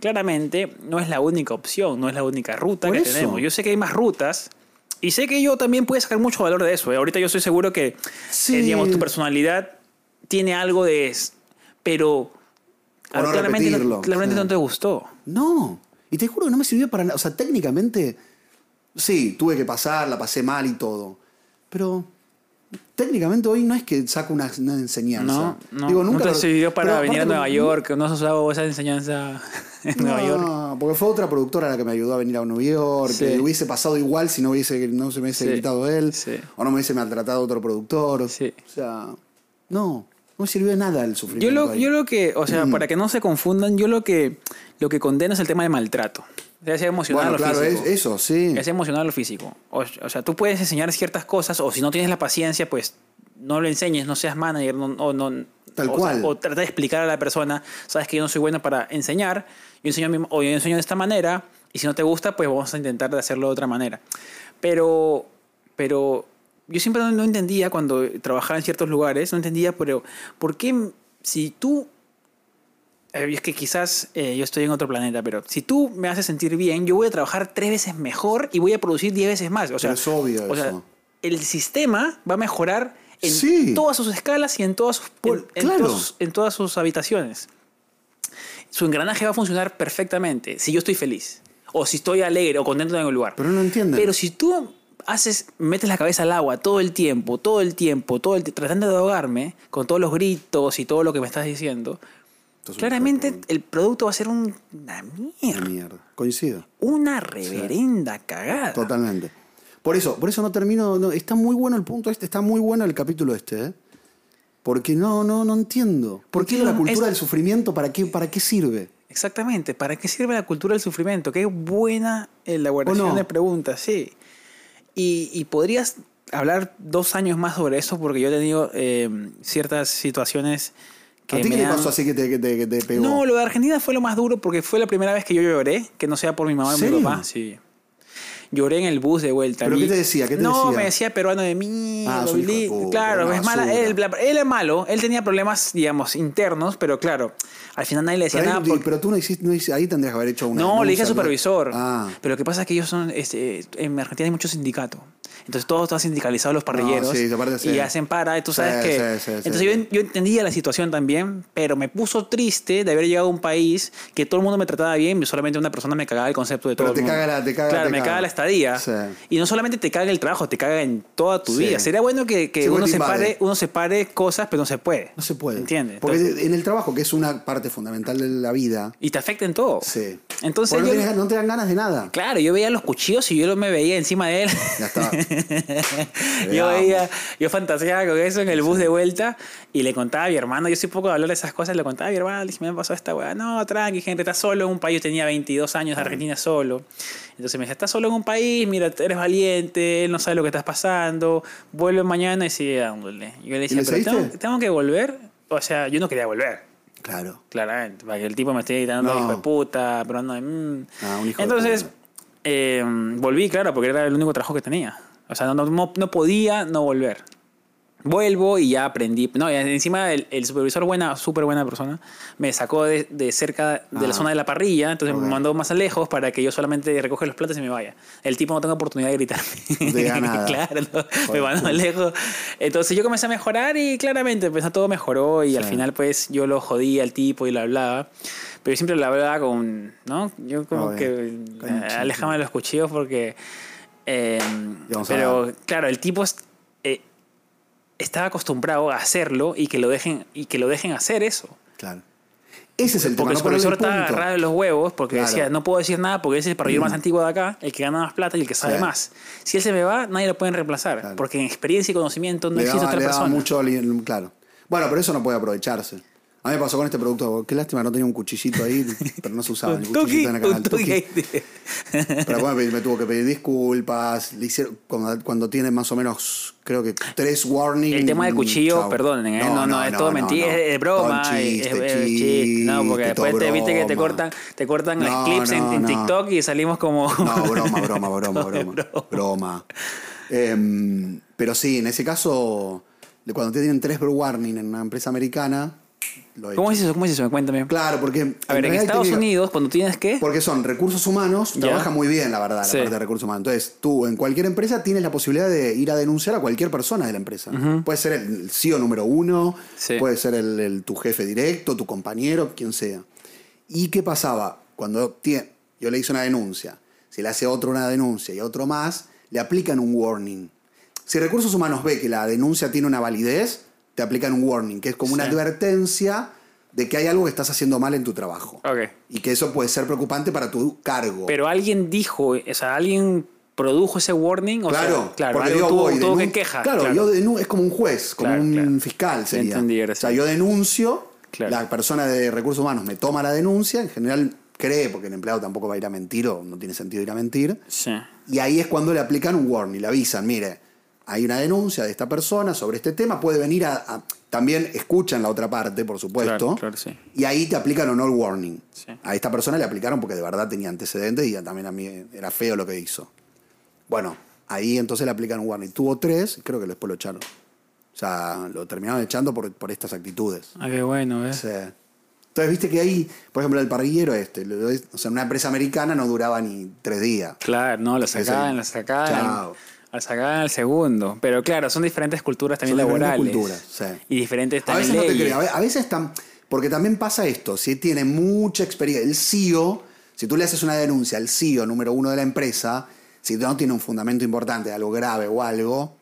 Claramente no es la única opción, no es la única ruta Por que eso. tenemos. Yo sé que hay más rutas. Y sé que yo también puedo sacar mucho valor de eso. ¿eh? Ahorita yo estoy seguro que, Sí. eh, digamos, tu personalidad tiene algo de... Pero no claramente, claramente sí. no te gustó. No. Y te juro que no me sirvió para nada. O sea, técnicamente, sí, tuve que pasar, la pasé mal y todo. Pero técnicamente hoy no es que saco una, una enseñanza. No, no, Digo, no nunca te lo- sirvió para venir a Nueva York, no has usado esa enseñanza [laughs] en Nueva York. No, porque fue otra productora la que me ayudó a venir a Nueva York. Sí. Que hubiese pasado igual si no, hubiese, no se me hubiese Sí. gritado él. Sí. O no me hubiese maltratado otro productor. Sí. O sea, no. No sirvió de nada el sufrimiento. Yo lo, ahí. yo lo que, o sea, para que no se confundan, yo lo que, lo que condeno es el tema de maltrato. Ya sea emocional bueno, o claro, es, eso, sí. Ya sea emocional o físico. O, o sea, tú puedes enseñar ciertas cosas, o si no tienes la paciencia, pues no lo enseñes, no seas manager, no, o no. Tal o, cual. O trata de explicar a la persona, sabes que yo no soy bueno para enseñar, yo enseño, mi- o yo enseño de esta manera, y si no te gusta, pues vamos a intentar de hacerlo de otra manera. Pero, pero yo siempre no, no entendía cuando trabajaba en ciertos lugares, no entendía, pero ¿por qué si tú eh, es que quizás eh, yo estoy en otro planeta, pero si tú me haces sentir bien, yo voy a trabajar tres veces mejor y voy a producir diez veces más. O sea, es obvio o sea, eso. el sistema va a mejorar en Sí. todas sus escalas y en todas sus, Por- en- todas sus- en todas sus habitaciones. Su engranaje va a funcionar perfectamente si yo estoy feliz, o si estoy alegre o contento en el lugar. Pero no entienden. Pero si tú haces, metes la cabeza al agua todo el tiempo, todo el tiempo, todo el tratando de ahogarme con todos los gritos y todo lo que me estás diciendo, Entonces, claramente el producto va a ser un- una Una mierda, mierda. Coincido. una reverenda cagada. Totalmente. Por eso, por eso no termino. no, está muy bueno el punto este, está muy bueno el capítulo este, ¿eh? Porque no, no, no entiendo. ¿Por qué la cultura es- del sufrimiento? ¿Para qué, ¿Para qué sirve? Exactamente, ¿para qué sirve la cultura del sufrimiento? Qué buena elaboración ¿O no? de preguntas, sí. Y, y podrías hablar dos años más sobre eso porque yo he tenido eh, ciertas situaciones que ¿A ti qué te han- pasó así que te, que te- que te pegó? No, lo de Argentina fue lo más duro porque fue la primera vez que yo lloré, que no sea por mi mamá o mi papá. Sí. Lloré en el bus de vuelta. ¿Pero qué te decía? ¿Qué te no, decía? me decía peruano de mí. Ah, de claro, es mala. Él, él es malo. Él tenía problemas, digamos, internos, pero claro, al final nadie le decía Pero, nada. porque- pero tú no hiciste, no hiciste- ahí tendrías que haber hecho una. no, le dije al supervisor. Ah, Pero lo que pasa es que ellos son. Este, en Argentina hay mucho sindicato. Entonces todos están sindicalizados los parrilleros. sí, aparte sí. Y hacen para. Tú Sí, sabes que. sí, sí, entonces yo, yo entendía la situación también, pero me puso triste de haber llegado a un país que todo el mundo me trataba bien y solamente una persona me cagaba el concepto de todo Pero el te mundo. caga la- te caga- Claro, te me caga. caga la estadía. Y no solamente te caga el trabajo, te caga en toda tu vida. Sería bueno que, que uno, separe, uno separe cosas, pero no se puede. no se puede. ¿Entiendes? Porque Entonces- en el trabajo, que es una parte fundamental de la vida, y te afecta en todo. sí. Entonces no, yo- tenés- no te dan ganas de nada. Claro, yo veía los cuchillos y yo me veía encima de él. Ya está. [laughs] yo veía, yo fantaseaba con eso en el bus de vuelta y le contaba a mi hermano, yo soy poco de hablar de esas cosas, le contaba a mi hermano, le dije, me pasó esta weá, no, tranqui, gente, estás solo en un país, yo tenía 22 años, de Argentina solo. Entonces me decía, estás solo en un país, mira, eres valiente, él no sabe lo que estás pasando, vuelve mañana y sigue dándole. Yo le decía, pero tengo que volver, o sea, yo no quería volver. Claro. Claramente, para que el tipo me esté gritando No. hijo de puta, pero no. mm. Ah, un hijo de Entonces, puta. eh, volví, claro, porque era el único trabajo que tenía. O sea, no, no, no podía no volver. Vuelvo y ya aprendí. No, y encima el, el supervisor, buena, súper buena persona, me sacó de, de cerca de Ah. la zona de la parrilla, entonces Ok. me mandó más lejos para que yo solamente recoge los platos y me vaya. El tipo no tenga oportunidad de gritarme. No te diga nada. [laughs] claro, no, me mandó lejos. Entonces yo comencé a mejorar y claramente pues todo mejoró y al Sí. final pues yo lo jodía al tipo y lo hablaba. Pero yo siempre lo hablaba con, ¿no? Yo como Obvio. que alejame de los cuchillos porque... eh, a pero claro, el tipo eh, estaba acostumbrado a hacerlo y que lo dejen, y que lo dejen hacer eso. Claro. Ese es el tema. Porque el no supervisor estaba agarrado de los huevos porque Claro. decía, no puedo decir nada porque ese es el parrillero más antiguo de acá, el que gana más plata y el que sabe Sí. más. Si él se me va, nadie lo puede reemplazar. Claro. Porque en experiencia y conocimiento no le existe daba, otra le persona. mucho, claro. Bueno, pero eso no puede aprovecharse. A mí me pasó con este producto. Qué lástima, no tenía un cuchillito ahí, [laughs] pero no se usaba el cuchillito en el tuki. Pero bueno, me, me tuvo que pedir disculpas. Le hicieron, cuando, cuando tiene más o menos, creo que tres warnings. El tema del cuchillo, chao. perdonen, ¿eh? no, no, es todo mentira, no. es, es broma, chiste, es- es chiste. No, porque después te viste que te cortan, te cortan No, los clips en, no, en no. TikTok y salimos como. No, broma, [laughs] broma, broma, broma. broma. Em, pero sí, en ese caso, cuando te tienen tres warning en una empresa americana, lo he ¿Cómo es eso? ¿Cómo es eso? Cuéntame. Claro, porque. A ver, en Estados tiene- Unidos, cuando tienes que. Porque son recursos humanos, Ya. trabaja muy bien, la verdad, la Sí. parte de recursos humanos. Entonces, tú en cualquier empresa tienes la posibilidad de ir a denunciar a cualquier persona de la empresa. Puede ser el CEO número uno, Sí. puede ser el, el- tu jefe directo, tu compañero, quien sea. ¿Y qué pasaba? Cuando yo le hice una denuncia, si le hace otro una denuncia y otro más, le aplican un warning. Si recursos humanos ve que la denuncia tiene una validez, te aplican un warning, que es como una Sí. advertencia de que hay algo que estás haciendo mal en tu trabajo. Y que eso puede ser preocupante para tu cargo. Pero alguien dijo, o sea, alguien produjo ese warning. O claro, sea, claro, porque yo voy, tuvo que queja. Claro, yo denu- es como un juez, como Claro, un claro. fiscal sería. entendí, o sea, yo denuncio, Claro. la persona de recursos humanos me toma la denuncia, en general cree, porque el empleado tampoco va a ir a mentir o no tiene sentido ir a mentir, Sí. y ahí es cuando le aplican un warning, le avisan, mire, hay una denuncia de esta persona sobre este tema, puede venir a... a- también escuchan la otra parte, por supuesto, Claro, claro, sí. y ahí te aplican el warning. Sí. A esta persona le aplicaron porque de verdad tenía antecedentes y también a mí era feo lo que hizo. Bueno, ahí entonces le aplican un warning. Tuvo tres creo que después lo echaron. O sea, lo terminaron echando por, por estas actitudes. Ah, qué bueno, ¿ves? Sí. Entonces, viste que ahí, por ejemplo, el parrillero este, o sea, una empresa americana no duraba ni tres días. Claro, no, lo sacaban, lo sacaban. Chao. Lo sacaban al segundo. Pero claro, son diferentes culturas también Son diferentes laborales. culturas, sí. Y diferentes A también veces no te creo, a ve- a veces tam- porque también pasa esto, si tiene mucha experiencia, el CEO, si tú le haces una denuncia al CEO número uno de la empresa, si no tiene un fundamento importante, algo grave o algo,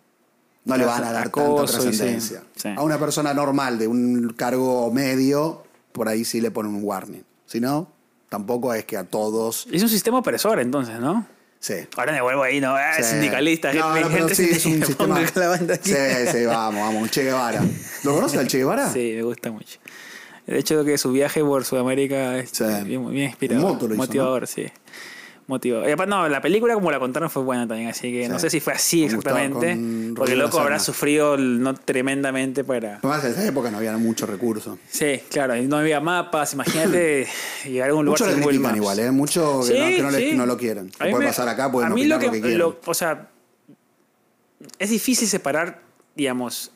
no le van a dar tanta sí, trascendencia. sí. A una persona normal de un cargo medio, por ahí sí le ponen un warning. Si no, tampoco es que a todos... Es un sistema opresor entonces, ¿no? Sí. Ahora me vuelvo ahí, ¿no? Ah, Sí. Sindicalista, No, gente, no, pero gente sí, es un [laughs] sistema. la banda aquí. Sí, sí, vamos, vamos, Che Guevara. ¿Lo conoces al Che Guevara? Sí, me gusta mucho. De hecho, que su viaje por Sudamérica es Sí. bien, bien moto lo hizo, motivador, sí. Motivador. Y aparte, no, la película como la contaron fue buena también, así que no Sí. sé si fue así exactamente. Porque Rodrigo loco habrá sufrido el- no tremendamente para. Además, en esa época no había muchos recursos. Sí, claro, y no había mapas, imagínate [clears throat] llegar a un lugar Muchos le sin Google Maps. igual, ¿eh? Muchos que, no, que no, sí. no lo puede me- pasar acá, pueden a mí lo lo que, quieran. lo- o sea, es difícil separar, digamos,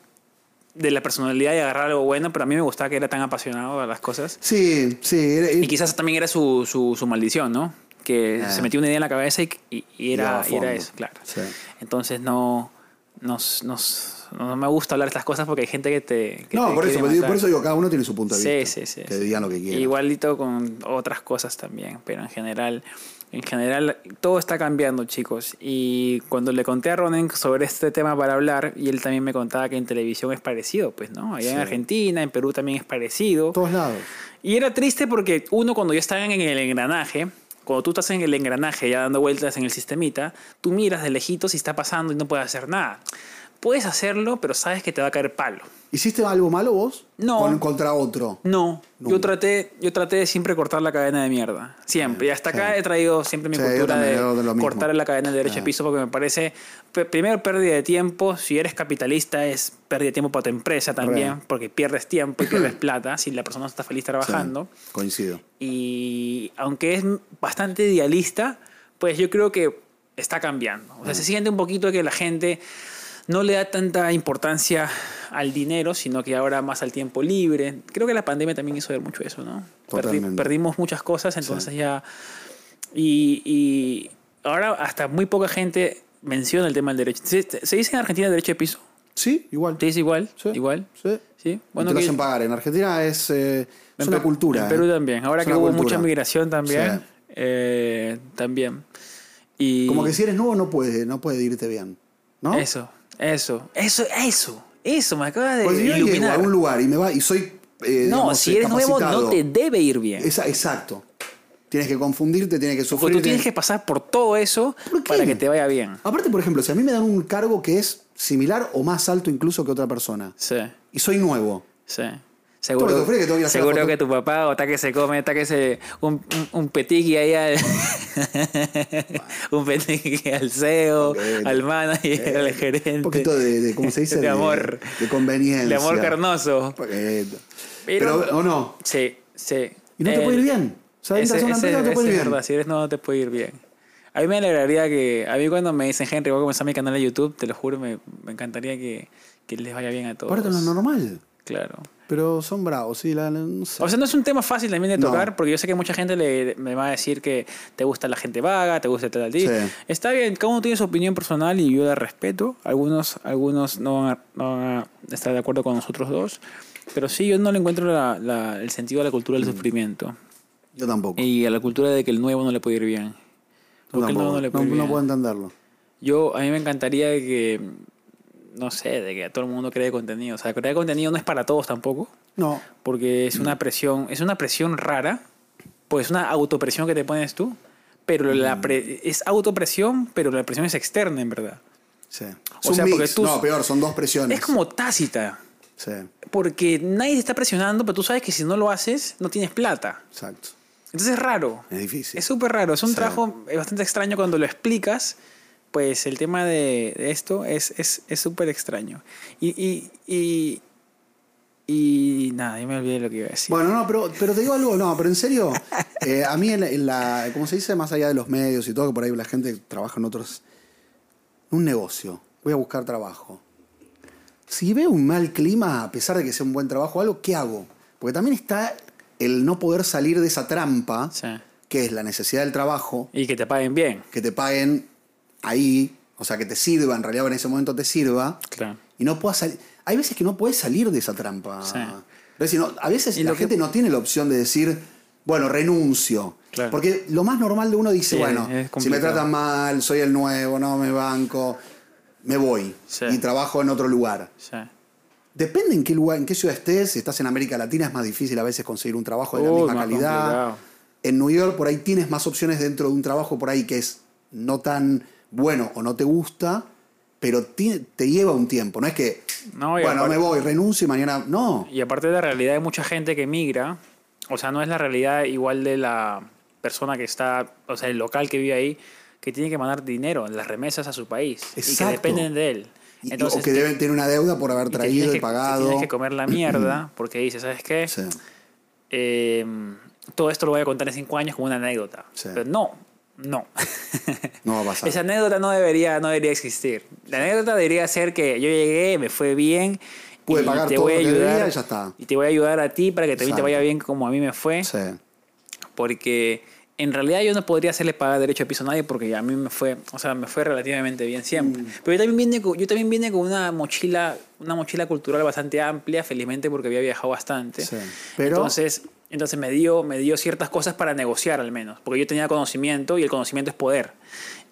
de la personalidad y agarrar algo bueno, pero a mí me gustaba que era tan apasionado a las cosas. Sí, sí. era- Y quizás también era su, su, su maldición, ¿no? Que Ah. se metió una idea en la cabeza y, y- y era, y era eso, claro. Sí. Entonces no, nos, nos- no me gusta hablar de estas cosas porque hay gente que te... que no, te por eso, matar. por eso digo, cada uno tiene su punto de vista. sí, sí. Que sí. digan lo que quieran. Igualito con otras cosas también, pero en general, en general todo está cambiando, chicos. Y cuando le conté a Ronen sobre este tema para hablar, y él también me contaba que en televisión es parecido, pues, ¿no? Allá en Sí. Argentina, en Perú también es parecido. todos lados. Y era triste porque uno cuando ya estaba en el engranaje, Cuando tú estás en el engranaje ya dando vueltas en el sistemita, tú miras de lejitos y está pasando y no puedes hacer nada. Puedes hacerlo, pero sabes que te va a caer palo. ¿Hiciste algo malo vos? No. Con, contra otro. No, yo traté, yo traté de siempre cortar la cadena de mierda. Siempre. Y hasta acá sí. he traído siempre mi Sí, cultura de de cortar la cadena de derecho de Sí. piso porque me parece, primero, pérdida de tiempo. Si eres capitalista, es pérdida de tiempo para tu empresa también, porque pierdes tiempo y pierdes [clears throat] plata si la persona no está feliz trabajando. Sí, coincido. Y aunque es bastante idealista, pues yo creo que está cambiando. O sea, se siente un poquito que la gente no le da tanta importancia al dinero, sino que ahora más al tiempo libre. Creo que la pandemia también hizo ver mucho eso, ¿no? Perdi- perdimos muchas cosas, entonces ya... Y, y ahora hasta muy poca gente menciona el tema del derecho. ¿Se, se dice en Argentina derecho de piso? Sí, igual. ¿Te dice igual? Sí. ¿Igual? Sí. Sí. Bueno, te lo hacen pagar. En Argentina es, eh, es en una cultura. En Perú eh. también. Ahora Es que hubo cultura. mucha migración también. Sí. eh, también. Y Como que si eres nuevo no puede, no puede irte bien. ¿no? Eso, eso, eso, eso, eso, me acabas de Pues yo llego a un lugar y me va y soy. eh, no, digamos, si eres nuevo no te debe ir bien. Esa- exacto. Tienes que confundirte, tienes que sufrir. Porque tú tienes que pasar por todo eso para que te vaya bien. Aparte, por ejemplo, si a mí me dan un cargo que es similar o más alto incluso que otra persona Sí, y soy nuevo, sí. Seguro, que seguro que tu papá o está que se come, está que se un, un, un petiqui ahí al [laughs] un petiqui al CEO, Ok. al manager, al gerente. un poquito de, de- ¿cómo se dice? [laughs] de amor, De, conveniencia. de amor carnoso. Pero- Pero, ¿o no? Sí, sí. Y no te Eh, puede ir bien. O sea, ese- una ese- no te puede ir bien. verdad, si eres nuevo no te puede ir bien. A mí me alegraría que, a mí cuando me dicen, Henry, voy a comenzar mi canal de YouTube, te lo juro, me, me encantaría que, que les vaya bien a todos. Aparte, no normal. Claro. Pero son bravos, sí. La, no sé. O sea, no es un tema fácil también de No. tocar, porque yo sé que mucha gente le, me va a decir que te gusta la gente vaga, te gusta tal, tal. Sí. Está bien, cada uno tiene su opinión personal y yo la respeto. Algunos, algunos no, van a, no van a estar de acuerdo con nosotros dos. Pero sí, yo no le encuentro la- la- el sentido a la cultura del Mm. sufrimiento. Yo tampoco. Y a la cultura de que el nuevo no le puede ir bien. Yo Porque el nuevo no le No, puede ir no bien. puedo entenderlo. Yo, a mí me encantaría que, no sé, de que todo el mundo cree contenido. O sea, crear contenido no es para todos tampoco, No. porque es una presión, es una presión rara, pues es una autopresión que te pones tú, pero la Mm. pre- es autopresión, pero la presión es externa en verdad. Sí. O Es sea, un porque mix. tú- No, peor, son dos presiones. Es como tácita, Sí, porque nadie te está presionando, pero tú sabes que si no lo haces, no tienes plata. exacto. Entonces es raro. Es difícil. Es súper raro, es un Sí. trabajo bastante extraño cuando lo explicas. Pues el tema de, esto es es es súper extraño. Y, y, y, y nada, yo me olvidé lo que iba a decir. Bueno, no, pero, pero te digo algo, no, pero en serio, [laughs] eh, a mí en la, en la- como se dice, más allá de los medios y todo, que por ahí la gente trabaja en otros, un negocio, voy a buscar trabajo. Si veo un mal clima, a pesar de que sea un buen trabajo o algo, ¿qué hago? Porque también está el no poder salir de esa trampa, Sí. que es la necesidad del trabajo, Y que te paguen bien. que te paguen ahí, o sea, que te sirva, en realidad en ese momento te sirva, Claro. y no puedas salir. Hay veces que no puedes salir de esa trampa. Sí. Es decir, no, a veces la que- gente no tiene la opción de decir, bueno, renuncio. Claro. Porque lo más normal de uno dice, Sí, bueno, si me tratan mal, soy el nuevo, no me banco, me voy Sí. y trabajo en otro lugar. Sí. Depende en qué lugar, en qué ciudad estés. Si estás en América Latina es más difícil a veces conseguir un trabajo de la misma calidad. complicado. En New York por ahí tienes más opciones dentro de un trabajo por ahí que es no tan bueno o no te gusta, pero te lleva un tiempo. No es que, No, bueno, aparte- me voy, renuncio y mañana... No. Y aparte de la realidad de mucha gente que migra, o sea, no es la realidad igual de la persona que está, o sea, el local que vive ahí, que tiene que mandar dinero, las remesas a su país. Y que Exacto. dependen de él. Entonces, o que deben tener una deuda por haber traído y que- pagado. Tienes que comer la mierda [clears throat] porque dices, ¿sabes qué? Sí. Eh, todo esto lo voy a contar en cinco años como una anécdota. Sí. Pero no, no. [laughs] No va a pasar. Esa anécdota no debería, no debería existir. La anécdota debería ser que yo llegué, me fue bien. Pude y pagar te todo voy a ayudar, debía y ya está. Y te voy a ayudar a ti para que también te vaya bien como a mí me fue. Sí. Porque en realidad yo no podría hacerle pagar derecho de piso a nadie porque a mí me fue, o sea, me fue relativamente bien siempre. Mm. Pero yo también vine con, yo también vine con una mochila, una mochila cultural bastante amplia, felizmente porque había viajado bastante. Sí. Pero- entonces, entonces me dio, me dio ciertas cosas para negociar al menos, porque yo tenía conocimiento y el conocimiento es poder.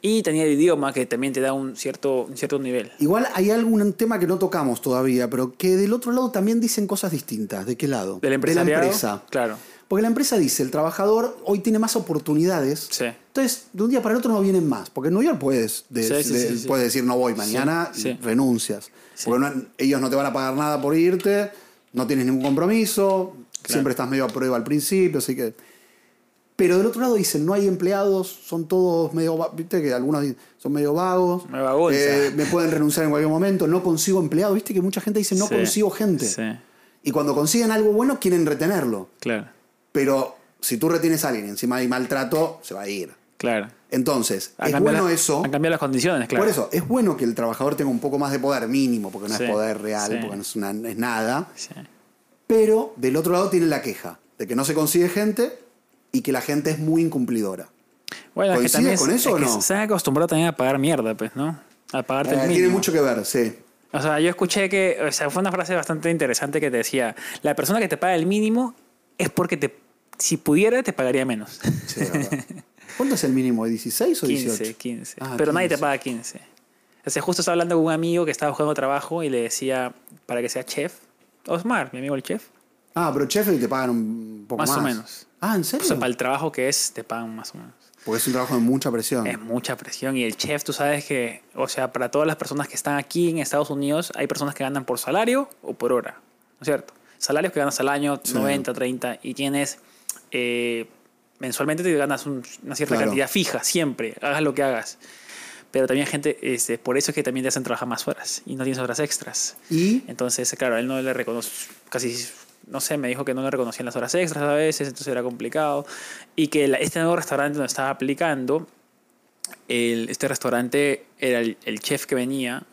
Y tenía el idioma que también te da un cierto, un cierto nivel. Igual hay algún tema que no tocamos todavía, pero que del otro lado también dicen cosas distintas. ¿De qué lado? Del. De la empresa. Claro. Porque la empresa dice, el trabajador hoy tiene más oportunidades. Sí. Entonces, de un día para el otro no vienen más. Porque en New York puedes, de- Sí, sí, de- sí, sí. puedes decir no voy mañana y renuncias. Sí. Porque no- ellos no te van a pagar nada por irte, no tienes ningún compromiso, siempre estás medio a prueba al principio, así que... Pero del otro lado dicen, no hay empleados, son todos medio, viste que algunos son medio vagos, vagonza. eh, me pueden renunciar en cualquier momento, no consigo empleados, viste que mucha gente dice, no Sí, consigo gente. Sí, Y cuando consiguen algo bueno, quieren retenerlo. claro, Pero si tú retienes a alguien y encima hay maltrato, se va a ir. claro. Entonces, es bueno las- eso. Han cambiado las condiciones, claro. Por eso, es bueno que el trabajador tenga un poco más de poder mínimo, porque no Sí, es poder real, porque no es, una- es nada. Sí. Pero del otro lado tiene la queja de que no se consigue gente y que la gente es muy incumplidora. Bueno, es que ¿Coincides también con es- eso es o no? Se han acostumbrado también a pagar mierda, pues, ¿no? A pagarte el Eh, mínimo. tiene mucho que ver, sí. O sea, yo escuché que, o sea, fue una frase bastante interesante que te decía, la persona que te paga el mínimo es porque te, si pudiera, te pagaría menos. sí. ¿Cuánto es el mínimo? ¿16 o 18? 15, 15. Ah, Pero nadie te 15. paga 15. O sea, justo estaba hablando con un amigo que estaba buscando trabajo y le decía, para que sea chef, Osmar, mi amigo el chef, Ah, pero chef te pagan un poco Más más. o menos. Ah, ¿en o serio? sea, para el trabajo que es, te pagan más o menos. Porque es un trabajo de mucha presión. Es mucha presión y el chef, tú sabes que, o sea, para todas las personas que están aquí en Estados Unidos, hay personas que ganan por salario o por hora, ¿no es cierto? Salarios que ganas al año, Sí. 90, 30, y tienes, eh, mensualmente te ganas un- una cierta Claro. cantidad fija, siempre, hagas lo que hagas. Pero también hay gente, este, por eso es que también te hacen trabajar más horas y no tienes horas extras. Y Entonces, claro, él no le reconoce, casi, no sé, me dijo que no le reconocían las horas extras a veces, entonces era complicado. Y que la- este nuevo restaurante donde estaba aplicando, el- este restaurante era el, el chef que venía,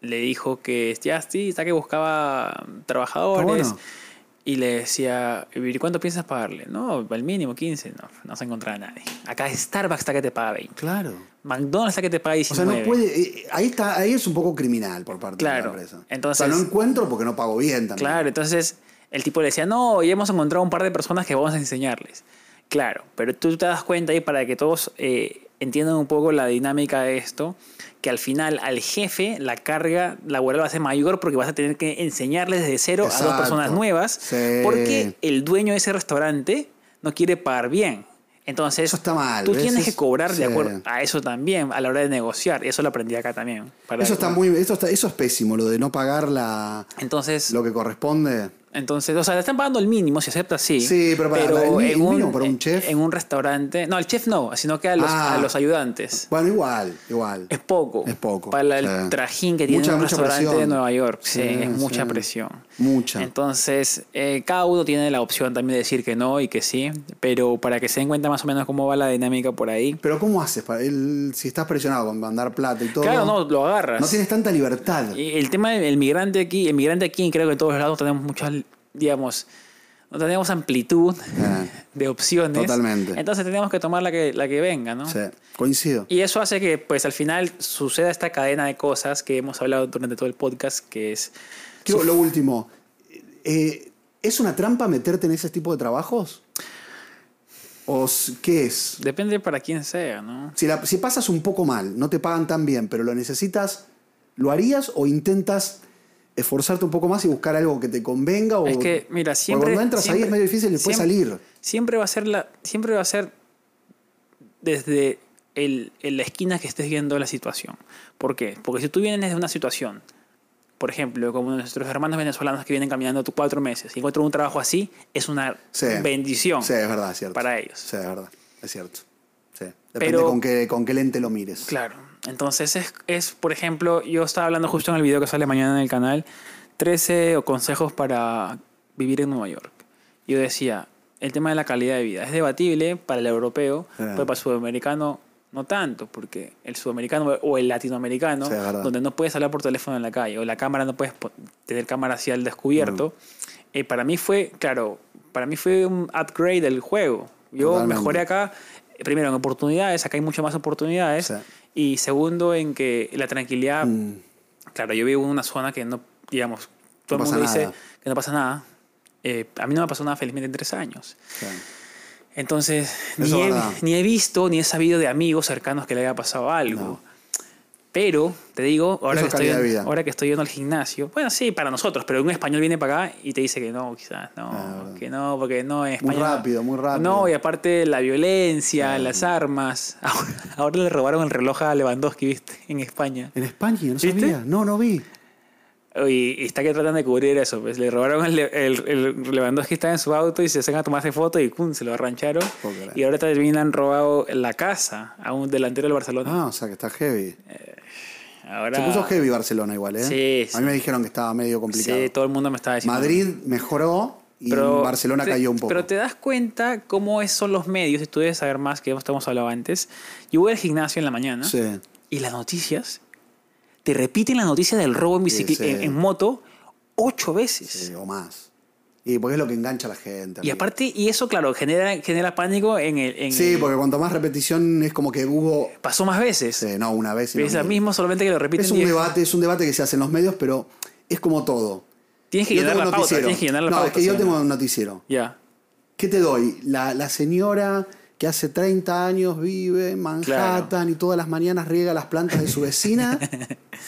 le dijo que ya sí, está que buscaba trabajadores. Bueno. Y le decía, ¿y cuánto piensas pagarle? No, el mínimo 15. No, no se encontraba nadie. Acá Starbucks está que te paga 20. claro. McDonald's está que te paga O sea, 19. no puede. eh, Ahí está, ahí es un poco criminal por parte Claro. de la empresa. Entonces- o sea, no encuentro porque no pago bien también. Claro, entonces el tipo le decía, no, ya hemos encontrado un par de personas que vamos a enseñarles. Claro, pero tú te das cuenta ahí para que todos eh, entiendan un poco la dinámica de esto, que al final al jefe la carga laboral va a ser mayor porque vas a tener que enseñarles desde cero a dos Exacto. personas nuevas, Sí. porque el dueño de ese restaurante no quiere pagar bien. Entonces, Eso está mal, tú ¿ves? tienes Es- que cobrar de acuerdo a eso también a la hora de negociar. Y eso lo aprendí acá también. para- Eso está muy. Eso, está, eso es pésimo, lo de no pagar la, Entonces, lo que corresponde. Entonces, o sea, le están pagando el mínimo, si aceptas, sí. Sí, pero para- para el mi- el mínimo para un en- chef. En un restaurante. No, el chef no, sino que a los, Ah. a los ayudantes. Bueno, igual, igual. Es poco. Es poco, Para el sí. trajín que tiene Mucha- un restaurante de Nueva York. Sí, Sí, es mucha sí. presión. Mucha. Entonces, eh, cada uno tiene la opción también de decir que no y que sí. Pero para que se den cuenta más o menos cómo va la dinámica por ahí. Pero ¿cómo haces? Para el- si estás presionado con mandar plata y todo. Claro, no, lo agarras. no tienes tanta libertad. Y el tema del migrante aquí, el migrante aquí, creo que en todos lados tenemos muchas, digamos, no tenemos amplitud de opciones. Totalmente. Entonces tenemos que tomar la que, la que venga, ¿no? Sí, coincido. Y eso hace que, pues, al final suceda esta cadena de cosas que hemos hablado durante todo el podcast, que es... Lo último. eh, ¿Es una trampa meterte en ese tipo de trabajos? ¿O qué es? Depende para quién sea, ¿no? Si, la- si pasas un poco mal, no te pagan tan bien, pero lo necesitas, ¿lo harías o intentas esforzarte un poco más y buscar algo que te convenga? O, Es que, mira, siempre... cuando entras ahí es medio difícil después siempre- salir. Siempre va a ser la... Siempre va a ser desde el, en la esquina que estés viendo la situación. ¿Por qué? Porque si tú vienes de una situación, por ejemplo, como nuestros hermanos venezolanos que vienen caminando cuatro meses y encuentran un trabajo así, es una Sí. bendición Sí, es verdad, es cierto. para ellos. Sí, es verdad, es cierto. Sí. Depende Pero- con, qué, con qué lente lo mires. Claro. Entonces es, es, por ejemplo, yo estaba hablando justo en el video que sale mañana en el canal, 13 consejos para vivir en Nueva York. Yo decía, el tema de la calidad de vida es debatible para el europeo, Sí. pero para el sudamericano no tanto, porque el sudamericano o el latinoamericano, Sí, donde no puedes hablar por teléfono en la calle, o la cámara no puedes tener cámara hacia el descubierto, eh, para mí fue, claro, para mí fue un upgrade del juego. Yo Totalmente. mejoré acá, primero en oportunidades, acá hay muchas más oportunidades, Sí. Y segundo en que la tranquilidad, Mm, claro, yo vivo en una zona que no, digamos, todo No el mundo dice nada. que no pasa nada. Eh, a mí no me pasó nada felizmente en tres años. sí. Entonces, ni he, ni he visto ni he sabido de amigos cercanos que le haya pasado algo. No. Pero, te digo, ahora Eso que, es estoy, ahora que estoy yendo al gimnasio, bueno, sí, para nosotros, pero un español viene para acá y te dice que no, quizás, no, Ah, que no, porque no en Muy España. no- rápido, muy rápido. No, y aparte la violencia, las armas. [laughs] Ahora, ahora le robaron el reloj a Lewandowski, ¿viste? En España. ¿En España? ¿No ¿Viste? sabía? No, no vi. Y, está que tratan de cubrir eso. Pues le robaron el, el, el Lewandowski estaba en su auto y se sacan a tomarse foto y ¡pum! se lo arrancharon. Y ahora también han robado la casa a un delantero del Barcelona. Ah, o sea que está heavy. Ahora, Se puso heavy Barcelona igual, ¿eh? Sí, A mí me dijeron que estaba medio complicado. Sí, todo el mundo me estaba diciendo. Madrid mejoró y Barcelona te- cayó un poco. Pero te das cuenta cómo son los medios, y tú debes saber más que estamos hablando antes. Yo voy al gimnasio en la mañana Sí. y las noticias te repiten la noticia del robo en, bicicleta, Sí, sí. en, en moto ocho veces. Sí, o más. Y porque es lo que engancha a la gente. Y amigo. aparte, y eso, claro, genera, genera pánico en el. en Sí, el- porque cuanto más repetición es como que hubo. pasó más veces. no, una vez. y es mil. mismo, solamente que lo repiten. Es un diez- debate, es un debate que se hace en los medios, pero es como todo. Tienes que Yo llenar la pauta. Tienes que llenar la no, pauta. es que yo tengo un noticiero. Ya. ¿Qué te doy? La, la señora que hace 30 años vive en Manhattan y todas las mañanas riega las plantas de su vecina,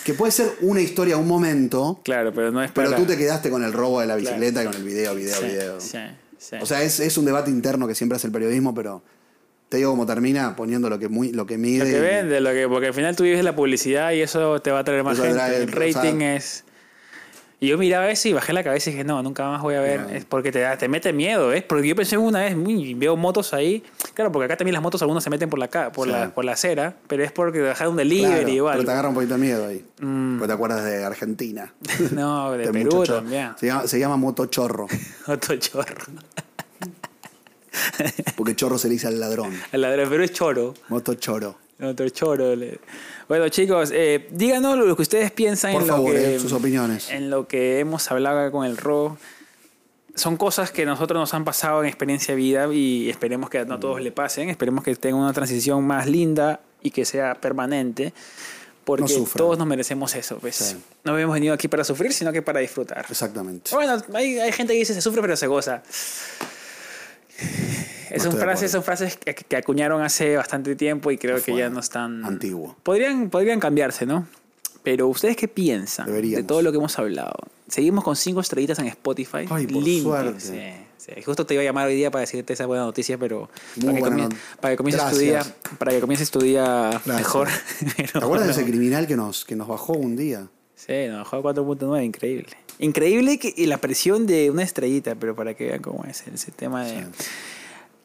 que puede ser una historia, un momento, Claro, pero no es pero para. tú te quedaste con el robo de la bicicleta y con el video, video, Sí, video. sí, sí. O sea, es, es un debate interno que siempre hace el periodismo, pero te digo cómo termina poniendo lo que, muy, lo que mide. Lo que vende, lo que, porque al final tú vives la publicidad y eso te va a traer más Eso gente. trae, el o rating sea- es. Y yo miraba eso y bajé la cabeza y dije, no, nunca más voy a ver. Es porque te, te mete miedo, ¿eh? Porque yo pensé una vez, uy, veo motos ahí. Claro, porque acá también las motos algunas se meten por la, por Sí. la, por la acera, pero es porque dejaron un Claro, delivery igual. Pero te agarra un poquito de miedo ahí. Mm. Porque te acuerdas de Argentina. [laughs] No, de De Perú también. Se llama, se llama motochorro. [laughs] Otro chorro. Porque chorro se le dice al ladrón. El ladrón de Perú es choro. Motochoro. Otro choro. Bueno, chicos, eh, díganos lo que ustedes piensan Por en favor, lo que, eh, sus opiniones. en lo que hemos hablado acá con el RO. Son cosas que a nosotros nos han pasado en experiencia de vida y esperemos que no a todos le pasen. Esperemos que tengan una transición más linda y que sea permanente. Porque No todos nos merecemos eso. Pues. Sí. No habíamos venido aquí para sufrir, sino que para disfrutar. Exactamente. Bueno, hay, hay gente que dice se sufre pero se goza. No son estoy de frases, acuerdo. son frases que, que acuñaron hace bastante tiempo y creo que ya no están... Antiguo. Podrían, podrían cambiarse, ¿no? Pero ¿ustedes qué piensan de Deberíamos. todo lo que hemos hablado? Seguimos con cinco estrellitas en Spotify. Ay, por Limpio, suerte. sí, sí. Justo te iba a llamar hoy día para decirte esa buena noticia, pero para, que buena not- para que comiences tu día, para que comiences tu día mejor. [laughs] ¿Te acuerdas de ese criminal que nos, que nos bajó un día? Sí, nos bajó a 4.9, increíble. Increíble que y la presión de una estrellita, pero para que vean cómo es ese tema de...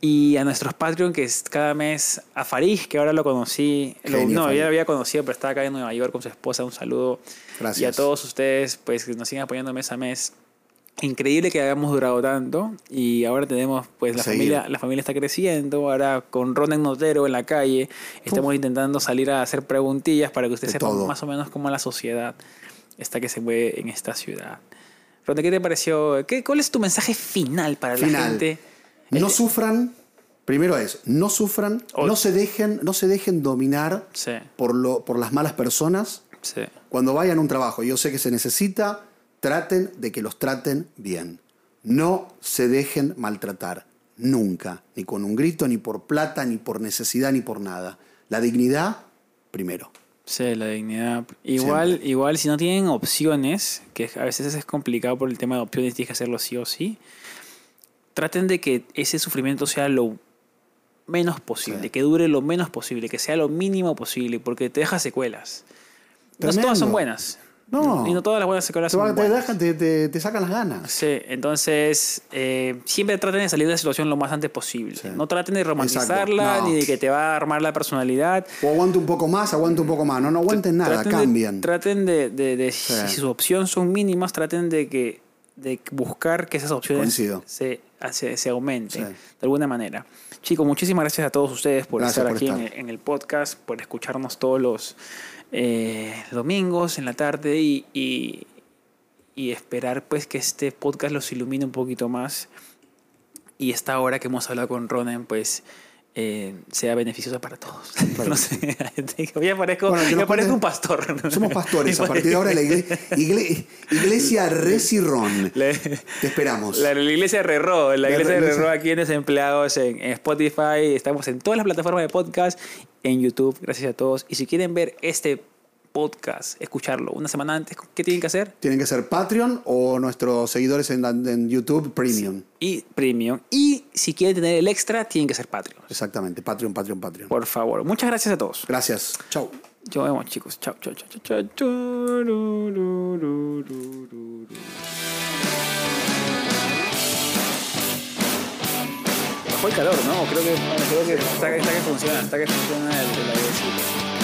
Y a nuestros Patreon, que es cada mes, a Farid, que ahora lo conocí, lo- no, Farid. ya lo había conocido, pero estaba acá en Nueva York con su esposa, un saludo. Gracias. Y a todos ustedes, pues, que nos siguen apoyando mes a mes. Increíble que hayamos durado tanto y ahora tenemos, pues, la familia, la familia está creciendo, ahora con Ronen Notero en la calle, estamos intentando salir a hacer preguntillas para que ustedes De sepan todo. más o menos cómo la sociedad está que se mueve en esta ciudad. Ronen, ¿qué te pareció? ¿Qué, ¿Cuál es tu mensaje final para la Final. gente? No Eh, sufran. Primero es, no sufran, no se dejen, no se dejen dominar Sí, por, lo, por las malas personas. sí. Cuando vayan a un trabajo, yo sé que se necesita, traten de que los traten bien. No se dejen maltratar, nunca, ni con un grito, ni por plata, ni por necesidad, ni por nada. La dignidad, primero. Sí, la dignidad. Igual, igual si no tienen opciones, que a veces es complicado por el tema de opciones, tienes que hacerlo sí o sí, traten de que ese sufrimiento sea lo menos posible, Sí. que dure lo menos posible, que sea lo mínimo posible, porque te deja secuelas. No todas son buenas. No. Y no todas las buenas secuelas Te, son te buenas. dejan- te- te- te sacan las ganas. Sí, entonces eh, siempre traten de salir de la situación lo más antes posible. Sí. No traten de romantizarla. No. ni de que te va a armar la personalidad. O aguante un poco más, aguante un poco más. No, no aguanten nada, Traten de- cambien. traten de, de- de- si sus opciones son mínimas, traten de que de buscar que esas opciones Coincido. se, se, se aumenten Sí. de alguna manera. Chicos, muchísimas gracias a todos ustedes por Gracias estar por aquí en el podcast, por escucharnos todos los eh, domingos en la tarde y, y, y esperar pues que este podcast los ilumine un poquito más y esta hora que hemos hablado con Ronen pues eh, sea beneficiosa para todos. [laughs] no sé, [laughs] ya parezco, Bueno, nos parezco un pastor. [laughs] Somos pastores. A partir de ahora, la igle- igle- Iglesia Resirrón. Le- Te esperamos. La, la iglesia Rerro, la La iglesia de iglesia- Rerro aquí en Desempleados, en, en Spotify, estamos en todas las plataformas de podcast, en YouTube, gracias a todos. Y si quieren ver este podcast, escucharlo una semana antes, ¿qué tienen que hacer? Tienen que ser Patreon o nuestros seguidores en, en YouTube Premium. Y Premium. Y si quieren tener el extra, tienen que ser Patreon. Exactamente, Patreon, Patreon, Patreon. Por favor. Muchas gracias a todos. Gracias. Chau. Nos vemos, chicos. Chao, chao, chao, chao, chao. El calor, ¿no? Creo que, creo que está, está que funciona, está que funciona el, el aire.